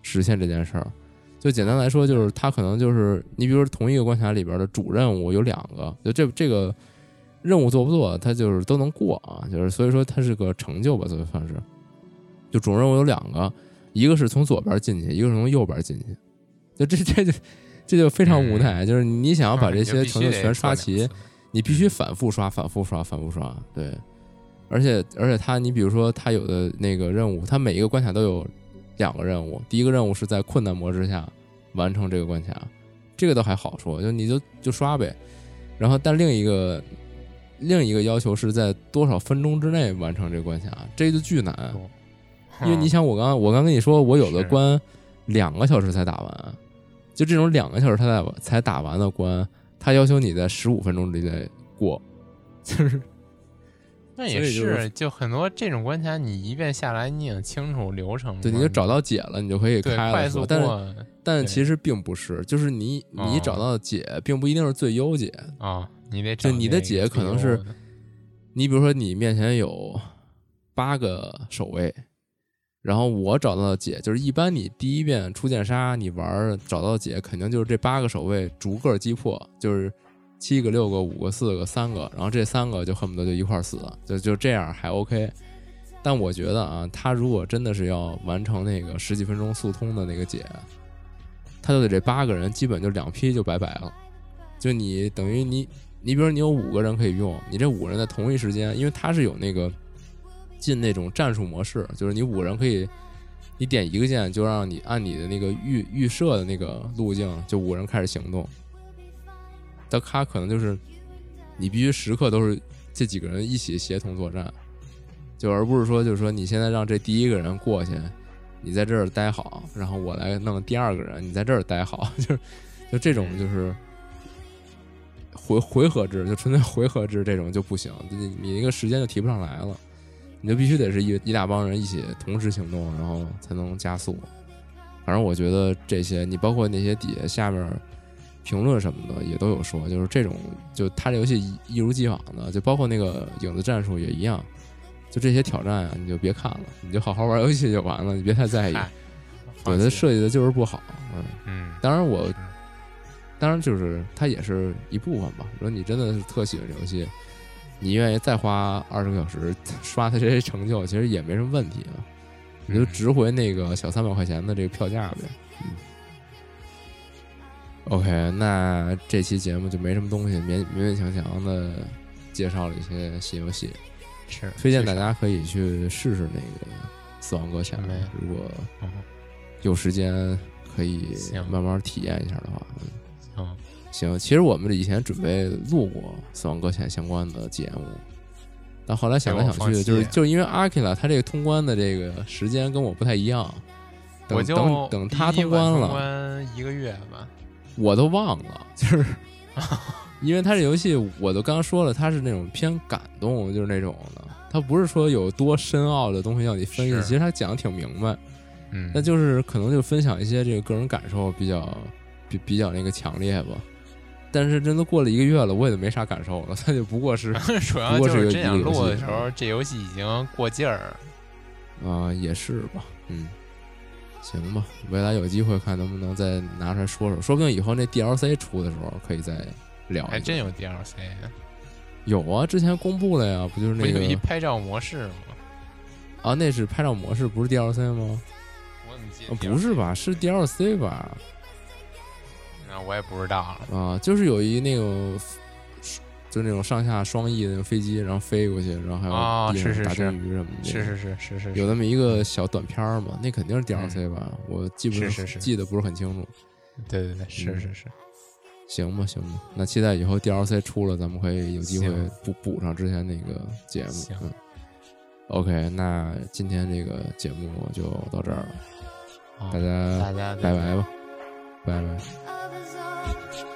实现这件事儿。就简单来说，就是它可能就是你，比如说同一个关卡里边的主任务有两个，就这这个任务做不做，它就是都能过啊。就是所以说它是个成就吧，就算是。就主任务有两个，一个是从左边进去，一个是从右边进去。就这这就这就非常无奈，就是你想要把这些成就全刷齐，你必须反复刷、反复刷、反复刷，对。而且而且他，你比如说他有的那个任务，他每一个关卡都有两个任务。第一个任务是在困难模式下完成这个关卡，这个倒还好说，就你就就刷呗。然后，但另一个另一个要求是在多少分钟之内完成这个关卡，这就巨难。因为你想，我刚我刚跟你说，我有的关两个小时才打完，就这种两个小时他才才打完的关，他要求你在十五分钟之内过，就是。那也是，就很多这种关卡，你一遍下来，你已经清楚流程，对，你就找到解了，你就可以开了。快速但但其实并不是，就是你你找到的解，并不一定是最优解啊。你得就你的解可能是，你比如说你面前有八个守卫，然后我找到的解就是，一般你第一遍出剑杀，你玩找到解，肯定就是这八个守卫逐个击破，就是。七个、六个、五个、四个、三个，然后这三个就恨不得就一块死，就就这样还 OK。但我觉得啊，他如果真的是要完成那个十几分钟速通的那个解，他就得这八个人基本就两批就拜拜了。就你等于你，你比如你有五个人可以用，你这五个人在同一时间，因为他是有那个进那种战术模式，就是你五人可以，你点一个键就让你按你的那个预预设的那个路径，就五人开始行动。但他可能就是，你必须时刻都是这几个人一起协同作战，就而不是说就是说你现在让这第一个人过去，你在这儿待好，然后我来弄第二个人，你在这儿待好，就是就这种就是回回合制，就纯粹回合制这种就不行，你你那个时间就提不上来了，你就必须得是一一大帮人一起同时行动，然后才能加速。反正我觉得这些，你包括那些底下下面。评论什么的也都有说，就是这种就他这游戏一如既往的，就包括那个影子战术也一样，就这些挑战啊，你就别看了，你就好好玩游戏就完了，你别太在意。对，它设计的就是不好，嗯嗯。当然我，当然就是它也是一部分吧。如果你真的是特喜欢这游戏，你愿意再花二十个小时 刷他这些成就，其实也没什么问题啊。你就值回那个小三百块钱的这个票价呗。嗯。OK，那这期节目就没什么东西，勉勉勉强强的介绍了一些新游戏，是推荐大家可以去试试那个《死亡搁浅》，如果有时间可以慢慢体验一下的话，嗯，行。其实我们以前准备录过《死亡搁浅》相关的节目，但后来想来想去，就是就是因为阿 K 拉，他这个通关的这个时间跟我不太一样，我就等等他通关了，关一个月吧。我都忘了，就是 因为他这游戏，我都刚刚说了，他是那种偏感动，就是那种的，他不是说有多深奥的东西要你分析，其实他讲的挺明白，嗯，那就是可能就分享一些这个个人感受比较比比较那个强烈吧。但是真的过了一个月了，我也没啥感受了，它就不过是主要就是这想录的时候，这游戏已经过劲儿啊，也是吧，嗯。行吧，未来有机会看能不能再拿出来说说，说不定以后那 DLC 出的时候可以再聊。还真有 DLC？有啊，之前公布了呀，不就是那个一拍照模式吗？啊，那是拍照模式，不是 DLC 吗？我怎么记得不是吧？是 DLC 吧？那我也不知道了啊，就是有一那个。就那种上下双翼的那个飞机，然后飞过去，然后还有地上打鲸鱼什么的，是是是是是，有那么一个小短片嘛，那肯定是 DLC 吧？我记不是记得不是很清楚。对对对，是是是，行吧行吧，那期待以后 DLC 出了，咱们可以有机会补补上之前那个节目。嗯，OK，那今天这个节目就到这儿了，大家大家拜拜吧，拜拜。Thank you.